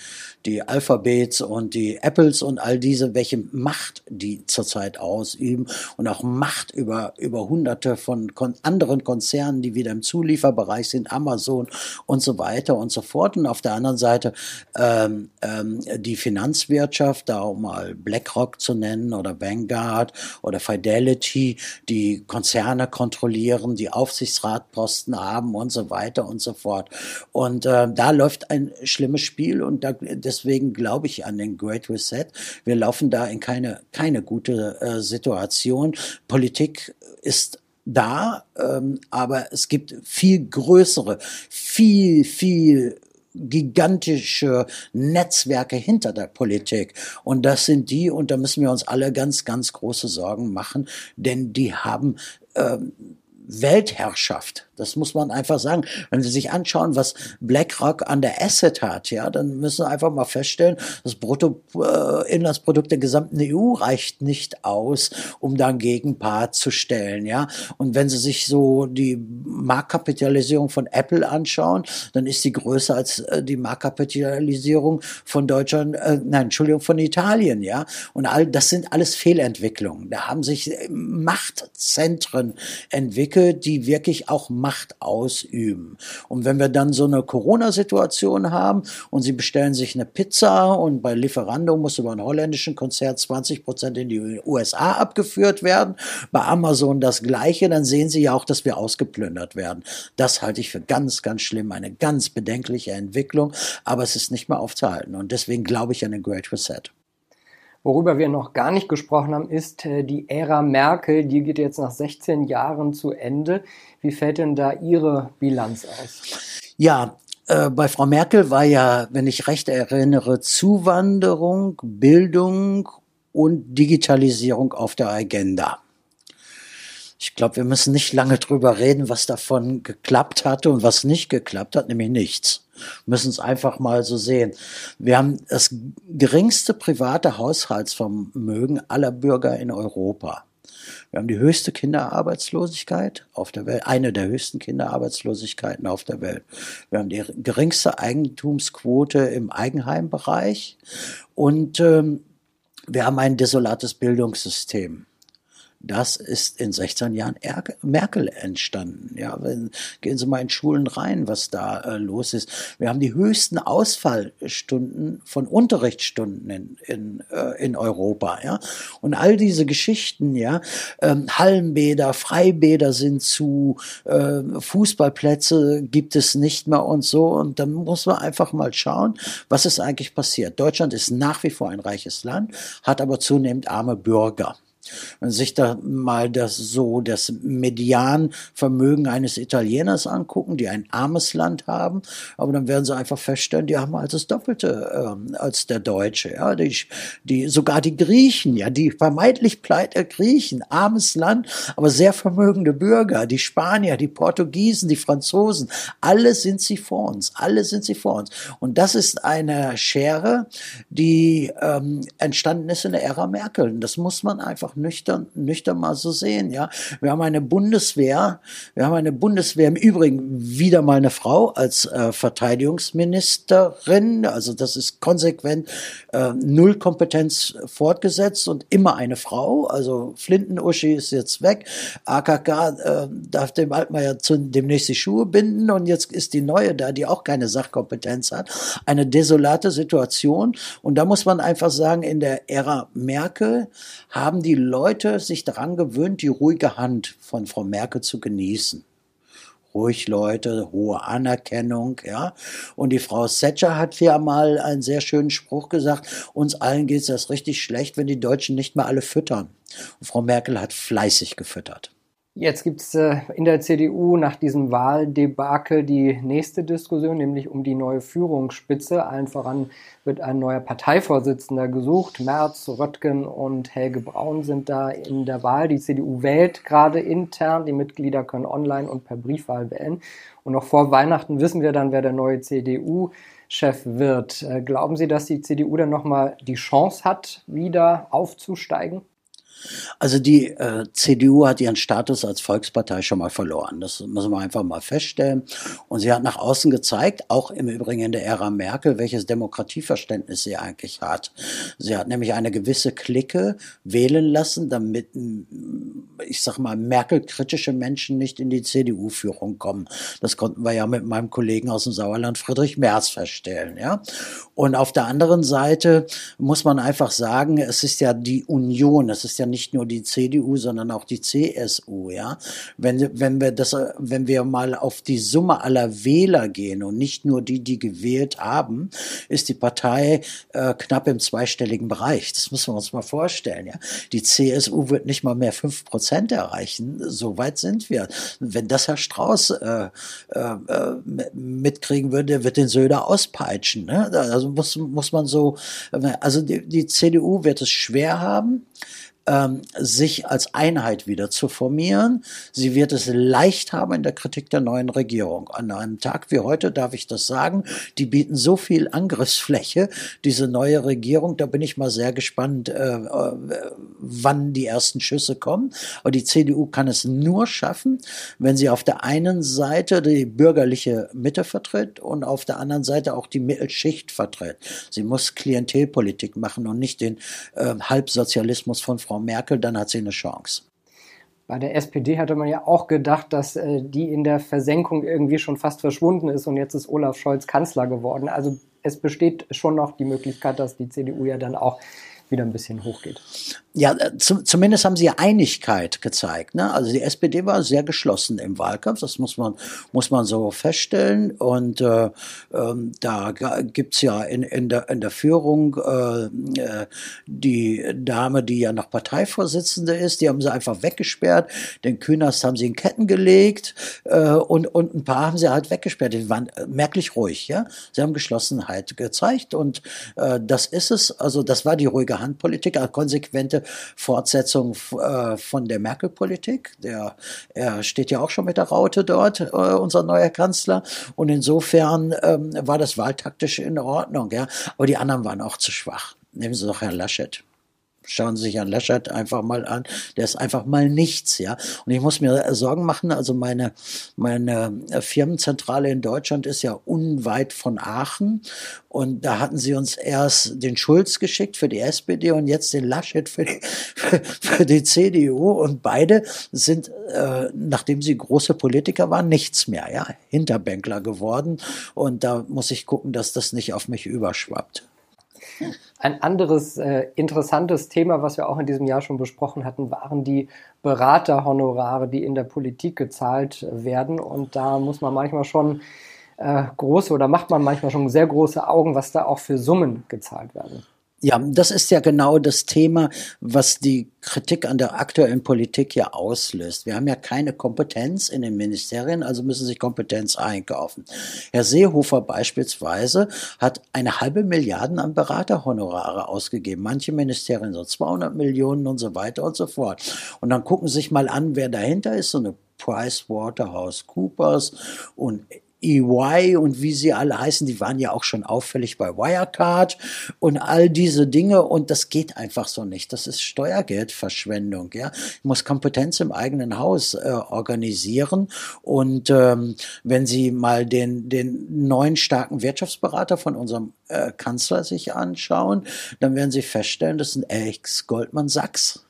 die Alphabets und die Apples und all diese, welche Macht die zurzeit ausüben und auch Macht über, über hunderte von kon anderen Konzernen, die wieder im Zulieferbereich sind, Amazon und so weiter und so fort. Und auf der anderen Seite ähm, ähm, die Finanzwirtschaft, da um mal BlackRock zu nennen oder Vanguard oder Fidelity, die Konzerne kontrollieren, die Aufsichtsratposten haben, haben und so weiter und so fort. Und äh, da läuft ein schlimmes Spiel und da, deswegen glaube ich an den Great Reset. Wir laufen da in keine, keine gute äh, Situation. Politik ist da, ähm, aber es gibt viel größere, viel, viel gigantische Netzwerke hinter der Politik. Und das sind die, und da müssen wir uns alle ganz, ganz große Sorgen machen, denn die haben ähm, Weltherrschaft. Das muss man einfach sagen. Wenn Sie sich anschauen, was BlackRock an der Asset hat, ja, dann müssen Sie einfach mal feststellen, das Bruttoinlandsprodukt äh, der gesamten EU reicht nicht aus, um da einen Gegenpart zu stellen, ja. Und wenn Sie sich so die Marktkapitalisierung von Apple anschauen, dann ist die größer als äh, die Marktkapitalisierung von Deutschland, äh, nein, Entschuldigung, von Italien, ja. Und all das sind alles Fehlentwicklungen. Da haben sich Machtzentren entwickelt, die wirklich auch Macht ausüben. Und wenn wir dann so eine Corona-Situation haben und Sie bestellen sich eine Pizza und bei Lieferando muss über einen holländischen Konzert 20 Prozent in die USA abgeführt werden, bei Amazon das Gleiche, dann sehen Sie ja auch, dass wir ausgeplündert werden. Das halte ich für ganz, ganz schlimm, eine ganz bedenkliche Entwicklung, aber es ist nicht mehr aufzuhalten. Und deswegen glaube ich an den Great Reset. Worüber wir noch gar nicht gesprochen haben, ist äh, die Ära Merkel. Die geht jetzt nach 16 Jahren zu Ende. Wie fällt denn da Ihre Bilanz aus? Ja, äh, bei Frau Merkel war ja, wenn ich recht erinnere, Zuwanderung, Bildung und Digitalisierung auf der Agenda. Ich glaube, wir müssen nicht lange drüber reden, was davon geklappt hatte und was nicht geklappt hat, nämlich nichts müssen es einfach mal so sehen. Wir haben das geringste private Haushaltsvermögen aller Bürger in Europa. Wir haben die höchste Kinderarbeitslosigkeit auf der Welt, eine der höchsten Kinderarbeitslosigkeiten auf der Welt. Wir haben die geringste Eigentumsquote im Eigenheimbereich und ähm, wir haben ein desolates Bildungssystem. Das ist in 16 Jahren Merkel entstanden. Ja, wenn, gehen Sie mal in Schulen rein, was da äh, los ist. Wir haben die höchsten Ausfallstunden von Unterrichtsstunden in, in, äh, in Europa. Ja, und all diese Geschichten, ja, ähm, Hallenbäder, Freibäder sind zu, äh, Fußballplätze gibt es nicht mehr und so. Und dann muss man einfach mal schauen, was ist eigentlich passiert. Deutschland ist nach wie vor ein reiches Land, hat aber zunehmend arme Bürger. Wenn sich da mal das so das Medianvermögen eines Italieners angucken, die ein armes Land haben, aber dann werden Sie einfach feststellen, die haben halt das Doppelte ähm, als der Deutsche. Ja, die, die sogar die Griechen, ja, die vermeintlich pleite Griechen, armes Land, aber sehr vermögende Bürger, die Spanier, die Portugiesen, die Franzosen, alle sind sie vor uns, alle sind sie vor uns. Und das ist eine Schere, die ähm, entstanden ist in der Ära Merkel. Und das muss man einfach einfach nüchtern, nüchtern mal so sehen, ja. Wir haben eine Bundeswehr, wir haben eine Bundeswehr, im Übrigen wieder mal eine Frau als äh, Verteidigungsministerin, also das ist konsequent äh, null Kompetenz fortgesetzt und immer eine Frau, also Flinten-Uschi ist jetzt weg, AKK äh, darf dem Altmaier zu, demnächst die Schuhe binden. Und jetzt ist die neue da, die auch keine Sachkompetenz hat. Eine desolate Situation. Und da muss man einfach sagen, in der Ära Merkel haben die Leute sich daran gewöhnt, die ruhige Hand von Frau Merkel zu genießen. Ruhig Leute, hohe Anerkennung, ja. Und die Frau Thatcher hat ja mal einen sehr schönen Spruch gesagt, uns allen geht es das richtig schlecht, wenn die Deutschen nicht mehr alle füttern. Und Frau Merkel hat fleißig gefüttert. Jetzt gibt es äh, in der CDU nach diesem Wahldebakel die nächste Diskussion, nämlich um die neue Führungsspitze. Allen voran wird ein neuer Parteivorsitzender gesucht. Merz, Röttgen und Helge Braun sind da in der Wahl. Die CDU wählt gerade intern. Die Mitglieder können online und per Briefwahl wählen. Und noch vor Weihnachten wissen wir dann, wer der neue CDU-Chef wird. Äh, glauben Sie, dass die CDU dann nochmal die Chance hat, wieder aufzusteigen? Also die äh, CDU hat ihren Status als Volkspartei schon mal verloren. Das müssen wir einfach mal feststellen. Und sie hat nach außen gezeigt, auch im Übrigen in der Ära Merkel, welches Demokratieverständnis sie eigentlich hat. Sie hat nämlich eine gewisse Clique wählen lassen, damit, ich sag mal, Merkel-kritische Menschen nicht in die CDU-Führung kommen. Das konnten wir ja mit meinem Kollegen aus dem Sauerland, Friedrich Merz, feststellen. Ja? Und auf der anderen Seite muss man einfach sagen, es ist ja die Union, es ist ja nicht nur die CDU, sondern auch die CSU, ja. Wenn, wenn wir das, wenn wir mal auf die Summe aller Wähler gehen und nicht nur die, die gewählt haben, ist die Partei äh, knapp im zweistelligen Bereich. Das müssen wir uns mal vorstellen, ja. Die CSU wird nicht mal mehr fünf Prozent erreichen. So weit sind wir. Wenn das Herr Strauß äh, äh, mitkriegen würde, wird den Söder auspeitschen. Ne? Also muss, muss man so, also die, die CDU wird es schwer haben ähm, sich als Einheit wieder zu formieren. Sie wird es leicht haben in der Kritik der neuen Regierung. An einem Tag wie heute darf ich das sagen. Die bieten so viel Angriffsfläche, diese neue Regierung. Da bin ich mal sehr gespannt, äh, äh, wann die ersten Schüsse kommen. Aber die CDU kann es nur schaffen, wenn sie auf der einen Seite die bürgerliche Mitte vertritt und auf der anderen Seite auch die Mittelschicht vertritt. Sie muss Klientelpolitik machen und nicht den äh, Halbsozialismus von Frau Frau Merkel, dann hat sie eine Chance. Bei der SPD hatte man ja auch gedacht, dass äh, die in der Versenkung irgendwie schon fast verschwunden ist und jetzt ist Olaf Scholz Kanzler geworden. Also es besteht schon noch die Möglichkeit, dass die CDU ja dann auch wieder ein bisschen hochgeht. Ja, äh, zum, zumindest haben sie Einigkeit gezeigt. Ne? Also die SPD war sehr geschlossen im Wahlkampf, das muss man, muss man so feststellen. Und äh, ähm, da gibt's ja in, in, der, in der Führung äh, äh, die Dame, die ja noch Parteivorsitzende ist, die haben sie einfach weggesperrt. Den Künast haben sie in Ketten gelegt äh, und, und ein paar haben sie halt weggesperrt. Die waren merklich ruhig. Ja? Sie haben Geschlossenheit gezeigt und äh, das ist es. Also das war die ruhige Handpolitik, eine Fortsetzung äh, von der Merkel-Politik. Der, er steht ja auch schon mit der Raute dort, äh, unser neuer Kanzler. Und insofern ähm, war das wahltaktisch in Ordnung. Ja? Aber die anderen waren auch zu schwach. Nehmen Sie doch Herrn Laschet. Schauen Sie sich Herrn Laschet einfach mal an. Der ist einfach mal nichts, ja. Und ich muss mir Sorgen machen. Also meine, meine Firmenzentrale in Deutschland ist ja unweit von Aachen. Und da hatten sie uns erst den Schulz geschickt für die SPD und jetzt den Laschet für die, für die CDU. Und beide sind, äh, nachdem sie große Politiker waren, nichts mehr, ja. Hinterbänkler geworden. Und da muss ich gucken, dass das nicht auf mich überschwappt. Ein anderes äh, interessantes Thema, was wir auch in diesem Jahr schon besprochen hatten, waren die Beraterhonorare, die in der Politik gezahlt werden. Und da muss man manchmal schon äh, große oder macht man manchmal schon sehr große Augen, was da auch für Summen gezahlt werden. Ja, das ist ja genau das Thema, was die Kritik an der aktuellen Politik ja auslöst. Wir haben ja keine Kompetenz in den Ministerien, also müssen sich Kompetenz einkaufen. Herr Seehofer beispielsweise hat eine halbe Milliarden an Beraterhonorare ausgegeben. Manche Ministerien so 200 Millionen und so weiter und so fort. Und dann gucken Sie sich mal an, wer dahinter ist, so eine Price Waterhouse Coopers und EY und wie sie alle heißen, die waren ja auch schon auffällig bei Wirecard und all diese Dinge und das geht einfach so nicht. Das ist Steuergeldverschwendung. Ja, ich muss Kompetenz im eigenen Haus äh, organisieren und ähm, wenn Sie mal den den neuen starken Wirtschaftsberater von unserem äh, Kanzler sich anschauen, dann werden Sie feststellen, das sind Ex Goldman Sachs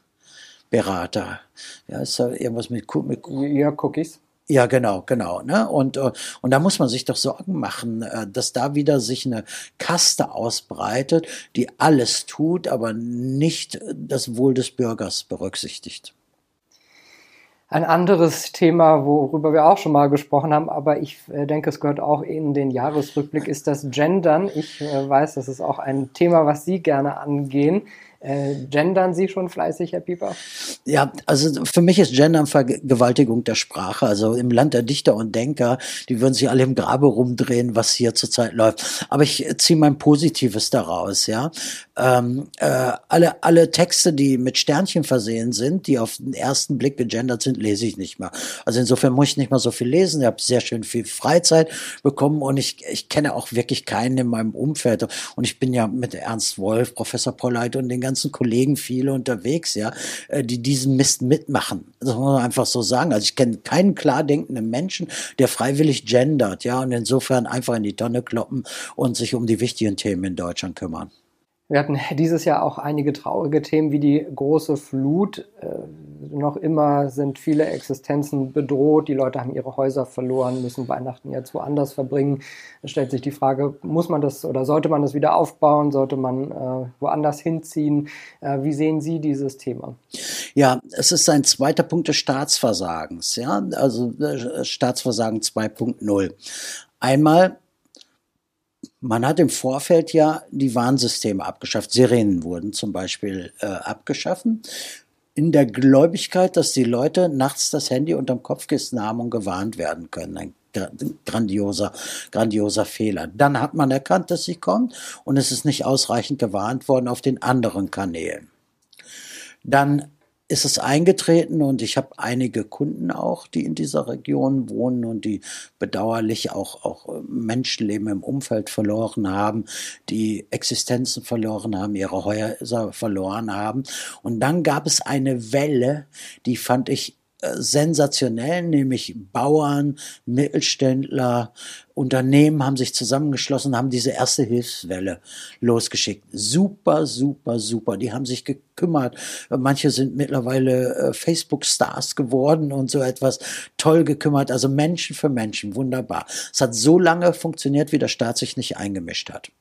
Berater. Ja, ist da irgendwas mit, mit ja, Cookies. Ja, genau, genau. Ne? Und, äh, und da muss man sich doch Sorgen machen, äh, dass da wieder sich eine Kaste ausbreitet, die alles tut, aber nicht das Wohl des Bürgers berücksichtigt. Ein anderes Thema, worüber wir auch schon mal gesprochen haben, aber ich äh, denke, es gehört auch in den Jahresrückblick, ist das Gendern. Ich weiß, das ist auch ein Thema, was Sie gerne angehen. Äh, gendern Sie schon fleißig, Herr Pieper? Ja, also für mich ist Gendern Vergewaltigung der Sprache. Also im Land der Dichter und Denker, die würden sich alle im Grabe rumdrehen, was hier zurzeit läuft. Aber ich ziehe mein Positives daraus, ja. Ähm, äh, alle, alle Texte, die mit Sternchen versehen sind, die auf den ersten Blick gegendert sind, lese ich nicht mehr. Also insofern muss ich nicht mal so viel lesen. Ich habe sehr schön viel Freizeit bekommen und ich, ich kenne auch wirklich keinen in meinem Umfeld. Und ich bin ja mit Ernst Wolf, Professor Polleit und den ganzen ganzen Kollegen viele unterwegs, ja, äh, die diesen Mist mitmachen. Das muss man einfach so sagen. Also ich kenne keinen klar denkenden Menschen, der freiwillig gendert, ja, und insofern einfach in die Tonne kloppen und sich um die wichtigen Themen in Deutschland kümmern. Wir hatten dieses Jahr auch einige traurige Themen wie die große Flut. Äh, noch immer sind viele Existenzen bedroht. Die Leute haben ihre Häuser verloren, müssen Weihnachten jetzt woanders verbringen. Es stellt sich die Frage, muss man das oder sollte man das wieder aufbauen? Sollte man äh, woanders hinziehen? Äh, wie sehen Sie dieses Thema? Ja, es ist ein zweiter Punkt des Staatsversagens. Ja, also äh, Staatsversagen 2.0. Einmal man hat im Vorfeld ja die Warnsysteme abgeschafft. Sirenen wurden zum Beispiel äh, abgeschafft. In der Gläubigkeit, dass die Leute nachts das Handy unterm Kopfkissen haben und gewarnt werden können. Ein grandioser, grandioser Fehler. Dann hat man erkannt, dass sie kommt und es ist nicht ausreichend gewarnt worden auf den anderen Kanälen. Dann ist es eingetreten und ich habe einige Kunden auch, die in dieser Region wohnen und die bedauerlich auch, auch Menschenleben im Umfeld verloren haben, die Existenzen verloren haben, ihre Häuser verloren haben. Und dann gab es eine Welle, die fand ich sensationell, nämlich Bauern, Mittelständler, Unternehmen haben sich zusammengeschlossen, haben diese erste Hilfswelle losgeschickt. Super, super, super. Die haben sich gekümmert. Manche sind mittlerweile äh, Facebook-Stars geworden und so etwas. Toll gekümmert. Also Menschen für Menschen. Wunderbar. Es hat so lange funktioniert, wie der Staat sich nicht eingemischt hat.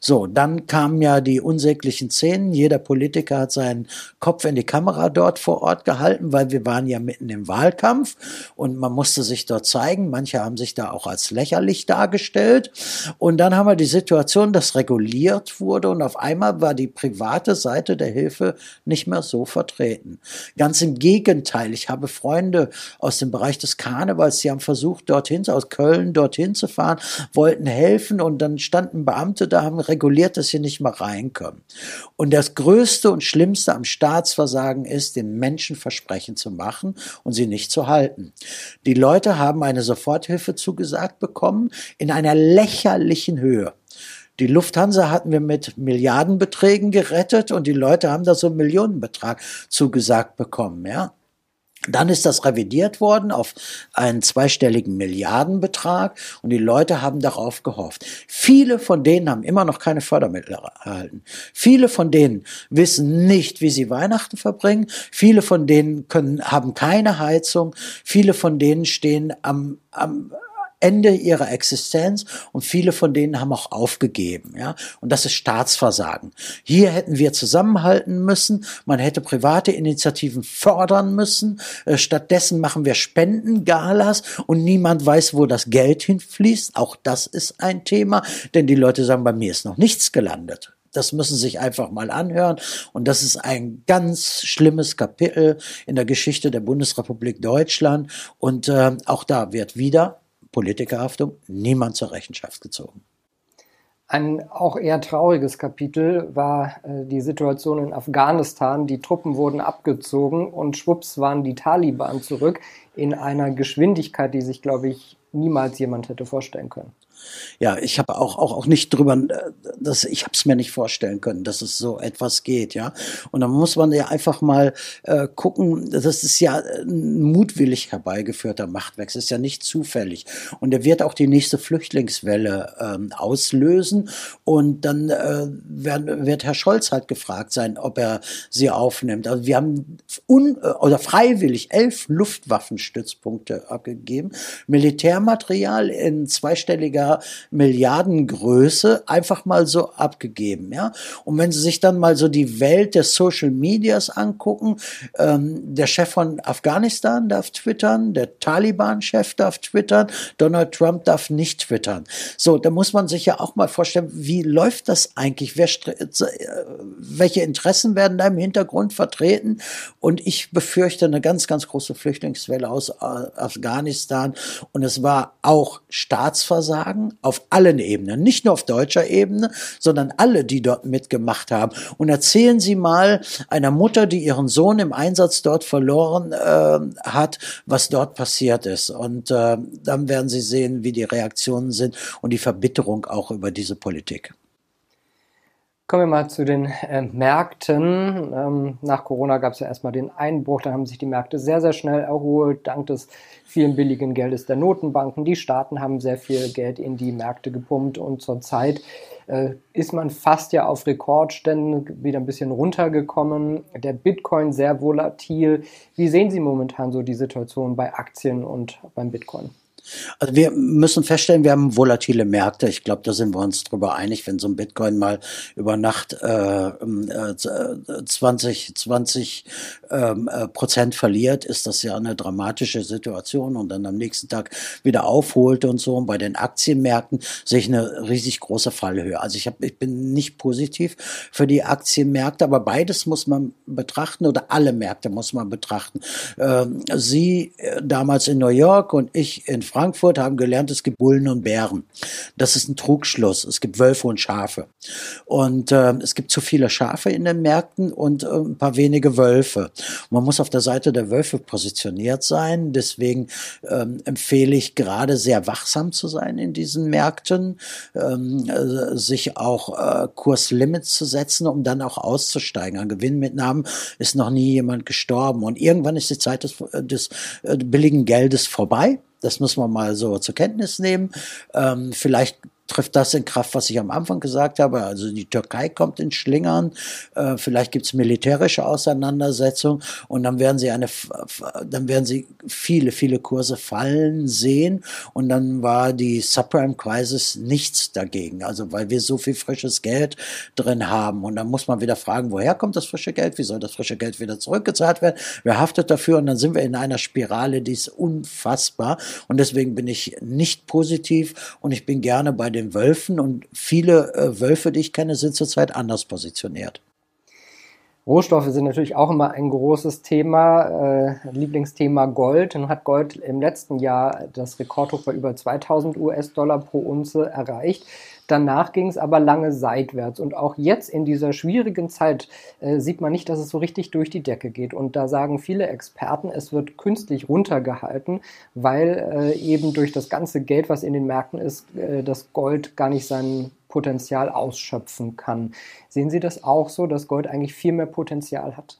So, dann kamen ja die unsäglichen Szenen. Jeder Politiker hat seinen Kopf in die Kamera dort vor Ort gehalten, weil wir waren ja mitten im Wahlkampf und man musste sich dort zeigen. Manche haben sich da auch als lächerlich dargestellt. Und dann haben wir die Situation, dass reguliert wurde und auf einmal war die private Seite der Hilfe nicht mehr so vertreten. Ganz im Gegenteil. Ich habe Freunde aus dem Bereich des Karnevals, die haben versucht, dorthin, aus Köln dorthin zu fahren, wollten helfen und dann standen Beamte da, haben reguliert, dass sie nicht mal reinkommen. Und das Größte und Schlimmste am Staatsversagen ist, den Menschen Versprechen zu machen und sie nicht zu halten. Die Leute haben eine Soforthilfe zugesagt bekommen in einer lächerlichen Höhe. Die Lufthansa hatten wir mit Milliardenbeträgen gerettet und die Leute haben da so einen Millionenbetrag zugesagt bekommen, ja. Dann ist das revidiert worden auf einen zweistelligen Milliardenbetrag und die Leute haben darauf gehofft. Viele von denen haben immer noch keine Fördermittel erhalten. Viele von denen wissen nicht, wie sie Weihnachten verbringen. Viele von denen können, haben keine Heizung. Viele von denen stehen am, am Ende ihrer Existenz und viele von denen haben auch aufgegeben, ja. Und das ist Staatsversagen. Hier hätten wir zusammenhalten müssen. Man hätte private Initiativen fördern müssen. Äh, stattdessen machen wir Spendengalas und niemand weiß, wo das Geld hinfließt. Auch das ist ein Thema, denn die Leute sagen, bei mir ist noch nichts gelandet. Das müssen Sie sich einfach mal anhören. Und das ist ein ganz schlimmes Kapitel in der Geschichte der Bundesrepublik Deutschland. Und äh, auch da wird wieder Politikerhaftung, niemand zur Rechenschaft gezogen. Ein auch eher trauriges Kapitel war äh, die Situation in Afghanistan. Die Truppen wurden abgezogen und schwupps waren die Taliban zurück in einer Geschwindigkeit, die sich, glaube ich, niemals jemand hätte vorstellen können. Ja, ich habe auch, auch, auch nicht drüber, äh, das, ich habe es mir nicht vorstellen können, dass es so etwas geht, ja. Und dann muss man ja einfach mal äh, gucken, das ist ja ein mutwillig herbeigeführter Machtwechsel, ist ja nicht zufällig. Und er wird auch die nächste Flüchtlingswelle ähm, auslösen. Und dann äh, werden, wird Herr Scholz halt gefragt sein, ob er sie aufnimmt. Also wir haben un, äh, oder freiwillig elf Luftwaffenstützpunkte abgegeben, Militärmaterial in zweistelliger der Milliardengröße einfach mal so abgegeben, ja. Und wenn Sie sich dann mal so die Welt des Social Medias angucken, ähm, der Chef von Afghanistan darf twittern, der Taliban-Chef darf twittern, Donald Trump darf nicht twittern. So, da muss man sich ja auch mal vorstellen, wie läuft das eigentlich? Wer, äh, welche Interessen werden da im Hintergrund vertreten? Und ich befürchte eine ganz, ganz große Flüchtlingswelle aus Afghanistan. Und es war auch Staatsversagen sagen, auf allen Ebenen, nicht nur auf deutscher Ebene, sondern alle, die dort mitgemacht haben. Und erzählen Sie mal einer Mutter, die ihren Sohn im Einsatz dort verloren äh, hat, was dort passiert ist. Und äh, dann werden Sie sehen, wie die Reaktionen sind und die Verbitterung auch über diese Politik. Kommen wir mal zu den äh, Märkten. Ähm, nach Corona gab es ja erstmal den Einbruch, dann haben sich die Märkte sehr, sehr schnell erholt, dank des vielen billigen Geldes der Notenbanken. Die Staaten haben sehr viel Geld in die Märkte gepumpt und zurzeit äh, ist man fast ja auf Rekordständen wieder ein bisschen runtergekommen. Der Bitcoin sehr volatil. Wie sehen Sie momentan so die Situation bei Aktien und beim Bitcoin? Also wir müssen feststellen, wir haben volatile Märkte. Ich glaube, da sind wir uns drüber einig, wenn so ein Bitcoin mal über Nacht äh, äh, 20, 20 ähm, äh, Prozent verliert, ist das ja eine dramatische Situation und dann am nächsten Tag wieder aufholt und so. Und bei den Aktienmärkten sehe ich eine riesig große Fallhöhe. Also ich, hab, ich bin nicht positiv für die Aktienmärkte, aber beides muss man betrachten oder alle Märkte muss man betrachten. Ähm, Sie äh, damals in New York und ich in Frankreich Frankfurt haben gelernt, es gibt Bullen und Bären. Das ist ein Trugschluss. Es gibt Wölfe und Schafe. Und äh, es gibt zu viele Schafe in den Märkten und äh, ein paar wenige Wölfe. Man muss auf der Seite der Wölfe positioniert sein. Deswegen ähm, empfehle ich gerade sehr wachsam zu sein in diesen Märkten, ähm, äh, sich auch äh, Kurslimits zu setzen, um dann auch auszusteigen. An Gewinnmitnahmen ist noch nie jemand gestorben. Und irgendwann ist die Zeit des, des äh, billigen Geldes vorbei. Das muss man mal so zur Kenntnis nehmen. Ähm, vielleicht trifft das in Kraft, was ich am Anfang gesagt habe. Also die Türkei kommt in Schlingern, äh, vielleicht gibt's militärische Auseinandersetzungen und dann werden sie eine, dann werden sie viele, viele Kurse fallen sehen und dann war die Subprime Crisis nichts dagegen. Also weil wir so viel frisches Geld drin haben und dann muss man wieder fragen, woher kommt das frische Geld? Wie soll das frische Geld wieder zurückgezahlt werden? Wer haftet dafür? Und dann sind wir in einer Spirale, die ist unfassbar und deswegen bin ich nicht positiv und ich bin gerne bei den Wölfen und viele äh, Wölfe, die ich kenne, sind zurzeit anders positioniert. Rohstoffe sind natürlich auch immer ein großes Thema, äh, Lieblingsthema Gold. Nun hat Gold im letzten Jahr das Rekordhoch bei über 2000 US-Dollar pro Unze erreicht. Danach ging es aber lange seitwärts. Und auch jetzt in dieser schwierigen Zeit äh, sieht man nicht, dass es so richtig durch die Decke geht. Und da sagen viele Experten, es wird künstlich runtergehalten, weil äh, eben durch das ganze Geld, was in den Märkten ist, äh, das Gold gar nicht seinen Potenzial ausschöpfen kann. Sehen Sie das auch so, dass Gold eigentlich viel mehr Potenzial hat?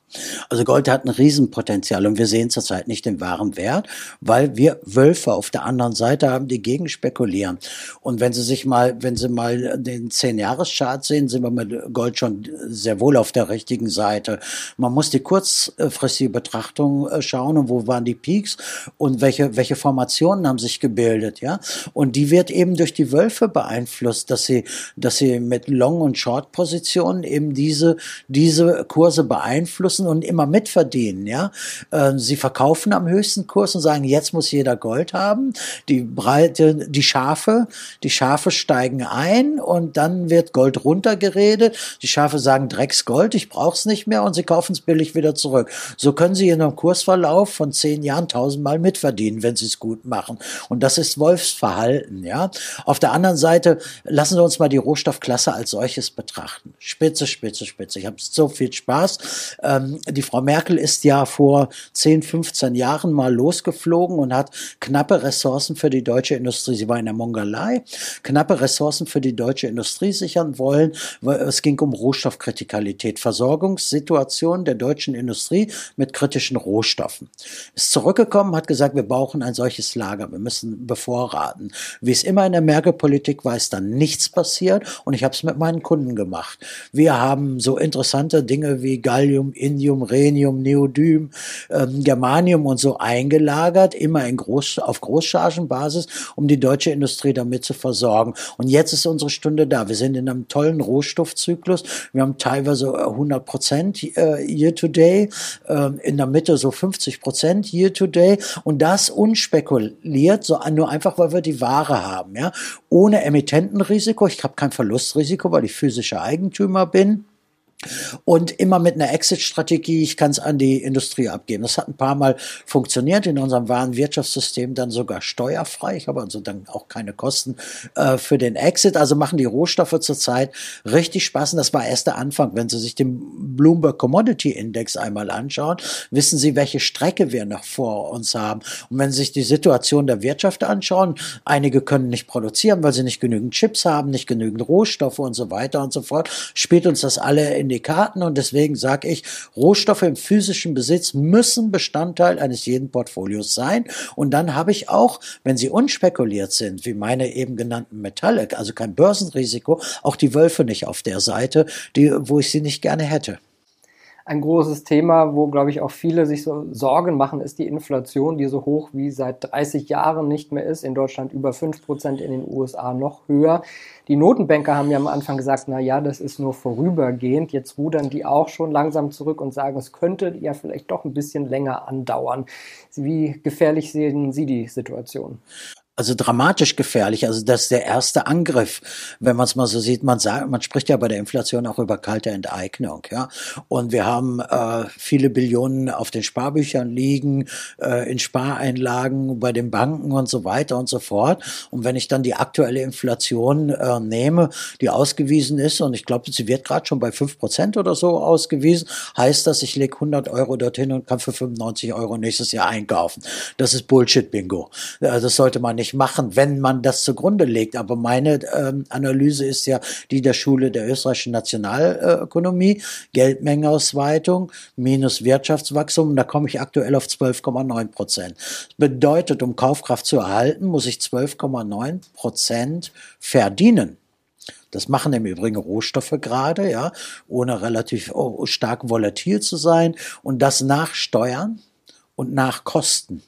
Also Gold hat ein Riesenpotenzial und wir sehen zurzeit nicht den wahren Wert, weil wir Wölfe auf der anderen Seite haben, die gegen spekulieren. Und wenn Sie sich mal, wenn Sie mal den 10-Jahres-Chart sehen, sind wir mit Gold schon sehr wohl auf der richtigen Seite. Man muss die kurzfristige Betrachtung äh, schauen und wo waren die Peaks und welche, welche Formationen haben sich gebildet, ja? Und die wird eben durch die Wölfe beeinflusst, dass sie dass sie mit Long- und Short-Positionen eben diese, diese Kurse beeinflussen und immer mitverdienen, ja. Ähm, sie verkaufen am höchsten Kurs und sagen, jetzt muss jeder Gold haben. Die Breite, die Schafe, die Schafe steigen ein und dann wird Gold runtergeredet. Die Schafe sagen, Drecks Gold, ich brauch's nicht mehr und sie kaufen es billig wieder zurück. So können sie in einem Kursverlauf von zehn Jahren tausendmal mitverdienen, wenn sie es gut machen. Und das ist Wolfsverhalten, ja. Auf der anderen Seite lassen Sie uns mal mal die Rohstoffklasse als solches betrachten. Spitze, spitze, spitze. Ich habe so viel Spaß. Ähm, die Frau Merkel ist ja vor 10, 15 Jahren mal losgeflogen und hat knappe Ressourcen für die deutsche Industrie. Sie war in der Mongolei, knappe Ressourcen für die deutsche Industrie sichern wollen. Es ging um Rohstoffkritikalität, Versorgungssituation der deutschen Industrie mit kritischen Rohstoffen. Ist zurückgekommen, hat gesagt, wir brauchen ein solches Lager, wir müssen bevorraten. Wie es immer in der Merkel-Politik war, ist dann nichts passiert passiert und ich habe es mit meinen Kunden gemacht. Wir haben so interessante Dinge wie Gallium, Indium, Rhenium, Neodym, ähm, Germanium und so eingelagert, immer in Groß, auf Großchargenbasis, um die deutsche Industrie damit zu versorgen. Und jetzt ist unsere Stunde da. Wir sind in einem tollen Rohstoffzyklus. Wir haben teilweise 100 Prozent äh, year to day, äh, in der Mitte so 50 Prozent year to day und das unspekuliert, so nur einfach, weil wir die Ware haben, ja, ohne Emittentenrisiko. Ich habe kein Verlustrisiko, weil ich physischer Eigentümer bin. Und immer mit einer Exit-Strategie, ich kann es an die Industrie abgeben. Das hat ein paar Mal funktioniert in unserem wahren Wirtschaftssystem, dann sogar steuerfrei. Ich habe also dann auch keine Kosten äh, für den Exit. Also machen die Rohstoffe zurzeit richtig Spaß. Und das war erst der Anfang. Wenn Sie sich den Bloomberg Commodity Index einmal anschauen, wissen Sie, welche Strecke wir noch vor uns haben. Und wenn Sie sich die Situation der Wirtschaft anschauen, einige können nicht produzieren, weil sie nicht genügend Chips haben, nicht genügend Rohstoffe und so weiter und so fort, spielt uns das alle in die Karten und deswegen sage ich, Rohstoffe im physischen Besitz müssen Bestandteil eines jeden Portfolios sein. Und dann habe ich auch, wenn sie unspekuliert sind, wie meine eben genannten Metalle, also kein Börsenrisiko, auch die Wölfe nicht auf der Seite, die, wo ich sie nicht gerne hätte. Ein großes Thema, wo, glaube ich, auch viele sich so Sorgen machen, ist die Inflation, die so hoch wie seit 30 Jahren nicht mehr ist. In Deutschland über 5 Prozent, in den USA noch höher. Die Notenbanker haben ja am Anfang gesagt, na ja, das ist nur vorübergehend. Jetzt rudern die auch schon langsam zurück und sagen, es könnte ja vielleicht doch ein bisschen länger andauern. Wie gefährlich sehen Sie die Situation? Also dramatisch gefährlich. Also das ist der erste Angriff, wenn man es mal so sieht. Man sagt, man spricht ja bei der Inflation auch über kalte Enteignung, ja. Und wir haben äh, viele Billionen auf den Sparbüchern liegen, äh, in Spareinlagen bei den Banken und so weiter und so fort. Und wenn ich dann die aktuelle Inflation äh, nehme, die ausgewiesen ist, und ich glaube, sie wird gerade schon bei fünf Prozent oder so ausgewiesen, heißt das, ich lege 100 Euro dorthin und kann für 95 Euro nächstes Jahr einkaufen. Das ist Bullshit-Bingo. Äh, das sollte man nicht nicht machen, wenn man das zugrunde legt. Aber meine ähm, Analyse ist ja die der Schule der österreichischen Nationalökonomie, Geldmengenausweitung minus Wirtschaftswachstum. Da komme ich aktuell auf 12,9 Prozent. Bedeutet, um Kaufkraft zu erhalten, muss ich 12,9 Prozent verdienen. Das machen im Übrigen Rohstoffe gerade, ja, ohne relativ oh, stark volatil zu sein und das nach Steuern und nach Kosten.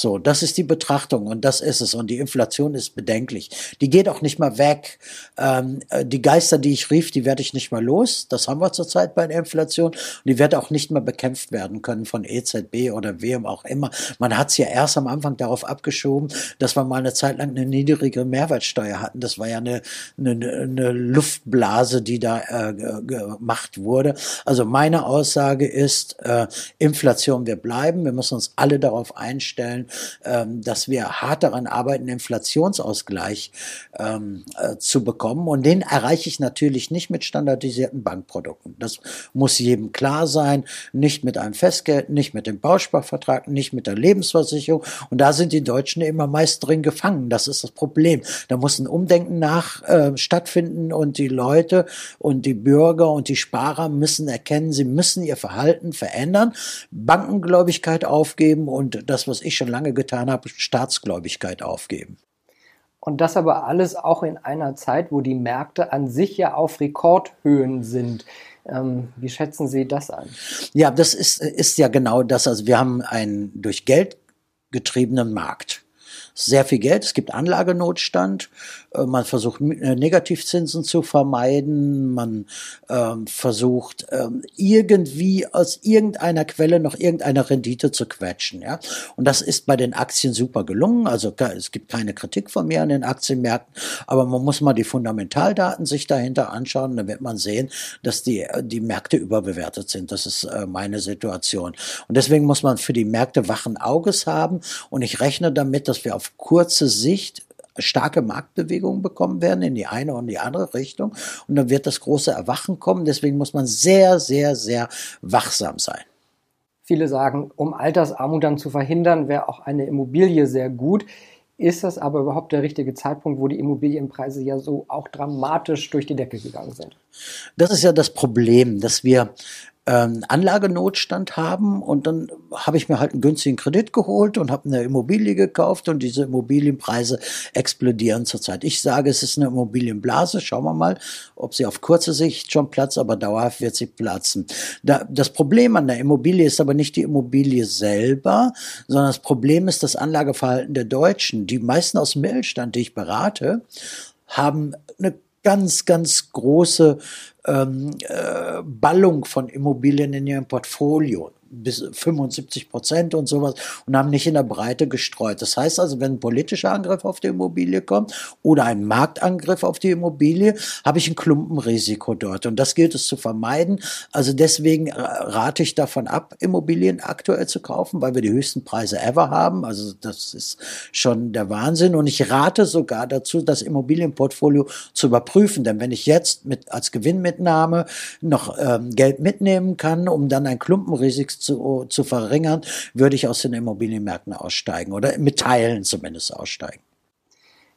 So, das ist die Betrachtung und das ist es. Und die Inflation ist bedenklich. Die geht auch nicht mal weg. Ähm, äh, die Geister, die ich rief, die werde ich nicht mal los. Das haben wir zurzeit bei der Inflation. Und die wird auch nicht mehr bekämpft werden können von EZB oder wem auch immer. Man hat es ja erst am Anfang darauf abgeschoben, dass wir mal eine Zeit lang eine niedrige Mehrwertsteuer hatten. Das war ja eine, eine, eine Luftblase, die da äh, gemacht wurde. Also meine Aussage ist, äh, Inflation wir bleiben. Wir müssen uns alle darauf einstellen stellen, ähm, dass wir hart daran arbeiten, Inflationsausgleich ähm, äh, zu bekommen. Und den erreiche ich natürlich nicht mit standardisierten Bankprodukten. Das muss jedem klar sein. Nicht mit einem Festgeld, nicht mit dem Bausparvertrag, nicht mit der Lebensversicherung. Und da sind die Deutschen immer meist drin gefangen. Das ist das Problem. Da muss ein Umdenken nach äh, stattfinden und die Leute und die Bürger und die Sparer müssen erkennen, sie müssen ihr Verhalten verändern, Bankengläubigkeit aufgeben und das, was ich schon lange getan habe, Staatsgläubigkeit aufgeben. Und das aber alles auch in einer Zeit, wo die Märkte an sich ja auf Rekordhöhen sind. Ähm, wie schätzen Sie das an? Ja, das ist, ist ja genau das. Also wir haben einen durch Geld getriebenen Markt sehr viel Geld, es gibt Anlagenotstand, man versucht äh, Negativzinsen zu vermeiden, man ähm, versucht ähm, irgendwie aus irgendeiner Quelle noch irgendeine Rendite zu quetschen. Ja? Und das ist bei den Aktien super gelungen. Also es gibt keine Kritik von mir an den Aktienmärkten, aber man muss mal die Fundamentaldaten sich dahinter anschauen, dann wird man sehen, dass die, äh, die Märkte überbewertet sind. Das ist äh, meine Situation. Und deswegen muss man für die Märkte wachen Auges haben und ich rechne damit, dass wir auf kurze Sicht starke Marktbewegungen bekommen werden in die eine und die andere Richtung. Und dann wird das große Erwachen kommen. Deswegen muss man sehr, sehr, sehr wachsam sein. Viele sagen, um Altersarmut dann zu verhindern, wäre auch eine Immobilie sehr gut. Ist das aber überhaupt der richtige Zeitpunkt, wo die Immobilienpreise ja so auch dramatisch durch die Decke gegangen sind? Das ist ja das Problem, dass wir ähm, Anlagenotstand haben und dann habe ich mir halt einen günstigen Kredit geholt und habe eine Immobilie gekauft und diese Immobilienpreise explodieren zurzeit. Ich sage, es ist eine Immobilienblase. Schauen wir mal, ob sie auf kurze Sicht schon platzt, aber dauerhaft wird sie platzen. Da, das Problem an der Immobilie ist aber nicht die Immobilie selber, sondern das Problem ist das Anlageverhalten der Deutschen. Die meisten aus dem Mittelstand, die ich berate, haben eine ganz, ganz große ähm, äh, Ballung von Immobilien in ihrem Portfolio. Bis 75 Prozent und sowas und haben nicht in der Breite gestreut. Das heißt also, wenn ein politischer Angriff auf die Immobilie kommt oder ein Marktangriff auf die Immobilie, habe ich ein Klumpenrisiko dort. Und das gilt es zu vermeiden. Also deswegen rate ich davon ab, Immobilien aktuell zu kaufen, weil wir die höchsten Preise ever haben. Also das ist schon der Wahnsinn. Und ich rate sogar dazu, das Immobilienportfolio zu überprüfen. Denn wenn ich jetzt mit, als Gewinnmitnahme noch ähm, Geld mitnehmen kann, um dann ein Klumpenrisiko zu, zu verringern, würde ich aus den Immobilienmärkten aussteigen oder mit Teilen zumindest aussteigen.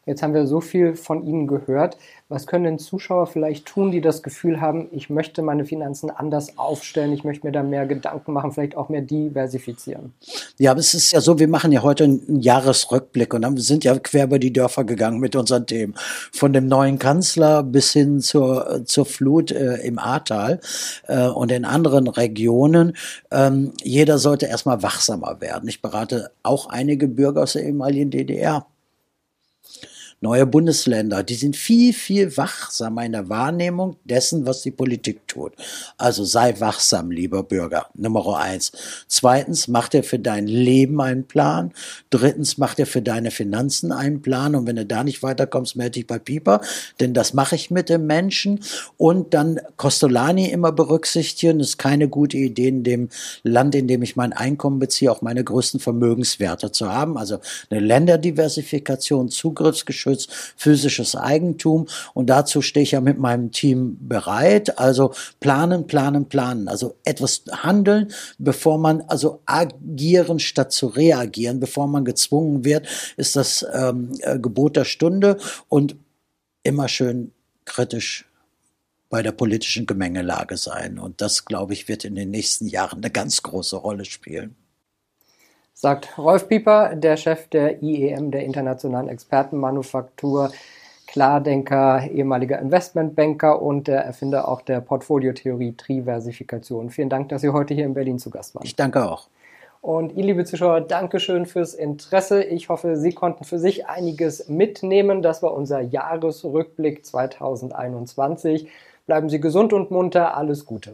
Jetzt haben wir so viel von Ihnen gehört. Was können denn Zuschauer vielleicht tun, die das Gefühl haben, ich möchte meine Finanzen anders aufstellen, ich möchte mir da mehr Gedanken machen, vielleicht auch mehr diversifizieren? Ja, aber es ist ja so, wir machen ja heute einen Jahresrückblick und sind ja quer über die Dörfer gegangen mit unseren Themen. Von dem neuen Kanzler bis hin zur, zur Flut äh, im Ahrtal äh, und in anderen Regionen. Ähm, jeder sollte erstmal wachsamer werden. Ich berate auch einige Bürger aus der ehemaligen DDR neue Bundesländer, die sind viel, viel wachsamer in der Wahrnehmung dessen, was die Politik tut. Also sei wachsam, lieber Bürger. Nummer eins. Zweitens, mach dir für dein Leben einen Plan. Drittens, mach dir für deine Finanzen einen Plan. Und wenn du da nicht weiterkommst, melde dich bei Pieper, denn das mache ich mit dem Menschen. Und dann Costolani immer berücksichtigen. Ist keine gute Idee, in dem Land, in dem ich mein Einkommen beziehe, auch meine größten Vermögenswerte zu haben. Also eine Länderdiversifikation, Zugriffsgeschütz, physisches Eigentum. Und dazu stehe ich ja mit meinem Team bereit. Also planen, planen, planen. Also etwas handeln, bevor man, also agieren statt zu reagieren, bevor man gezwungen wird, ist das ähm, äh, Gebot der Stunde und immer schön kritisch bei der politischen Gemengelage sein. Und das, glaube ich, wird in den nächsten Jahren eine ganz große Rolle spielen sagt Rolf Pieper, der Chef der IEM, der Internationalen Expertenmanufaktur, Klardenker, ehemaliger Investmentbanker und der Erfinder auch der Portfoliotheorie Triversifikation. Vielen Dank, dass Sie heute hier in Berlin zu Gast waren. Ich danke auch. Und ihr, liebe Zuschauer, Dankeschön fürs Interesse. Ich hoffe, Sie konnten für sich einiges mitnehmen. Das war unser Jahresrückblick 2021. Bleiben Sie gesund und munter. Alles Gute.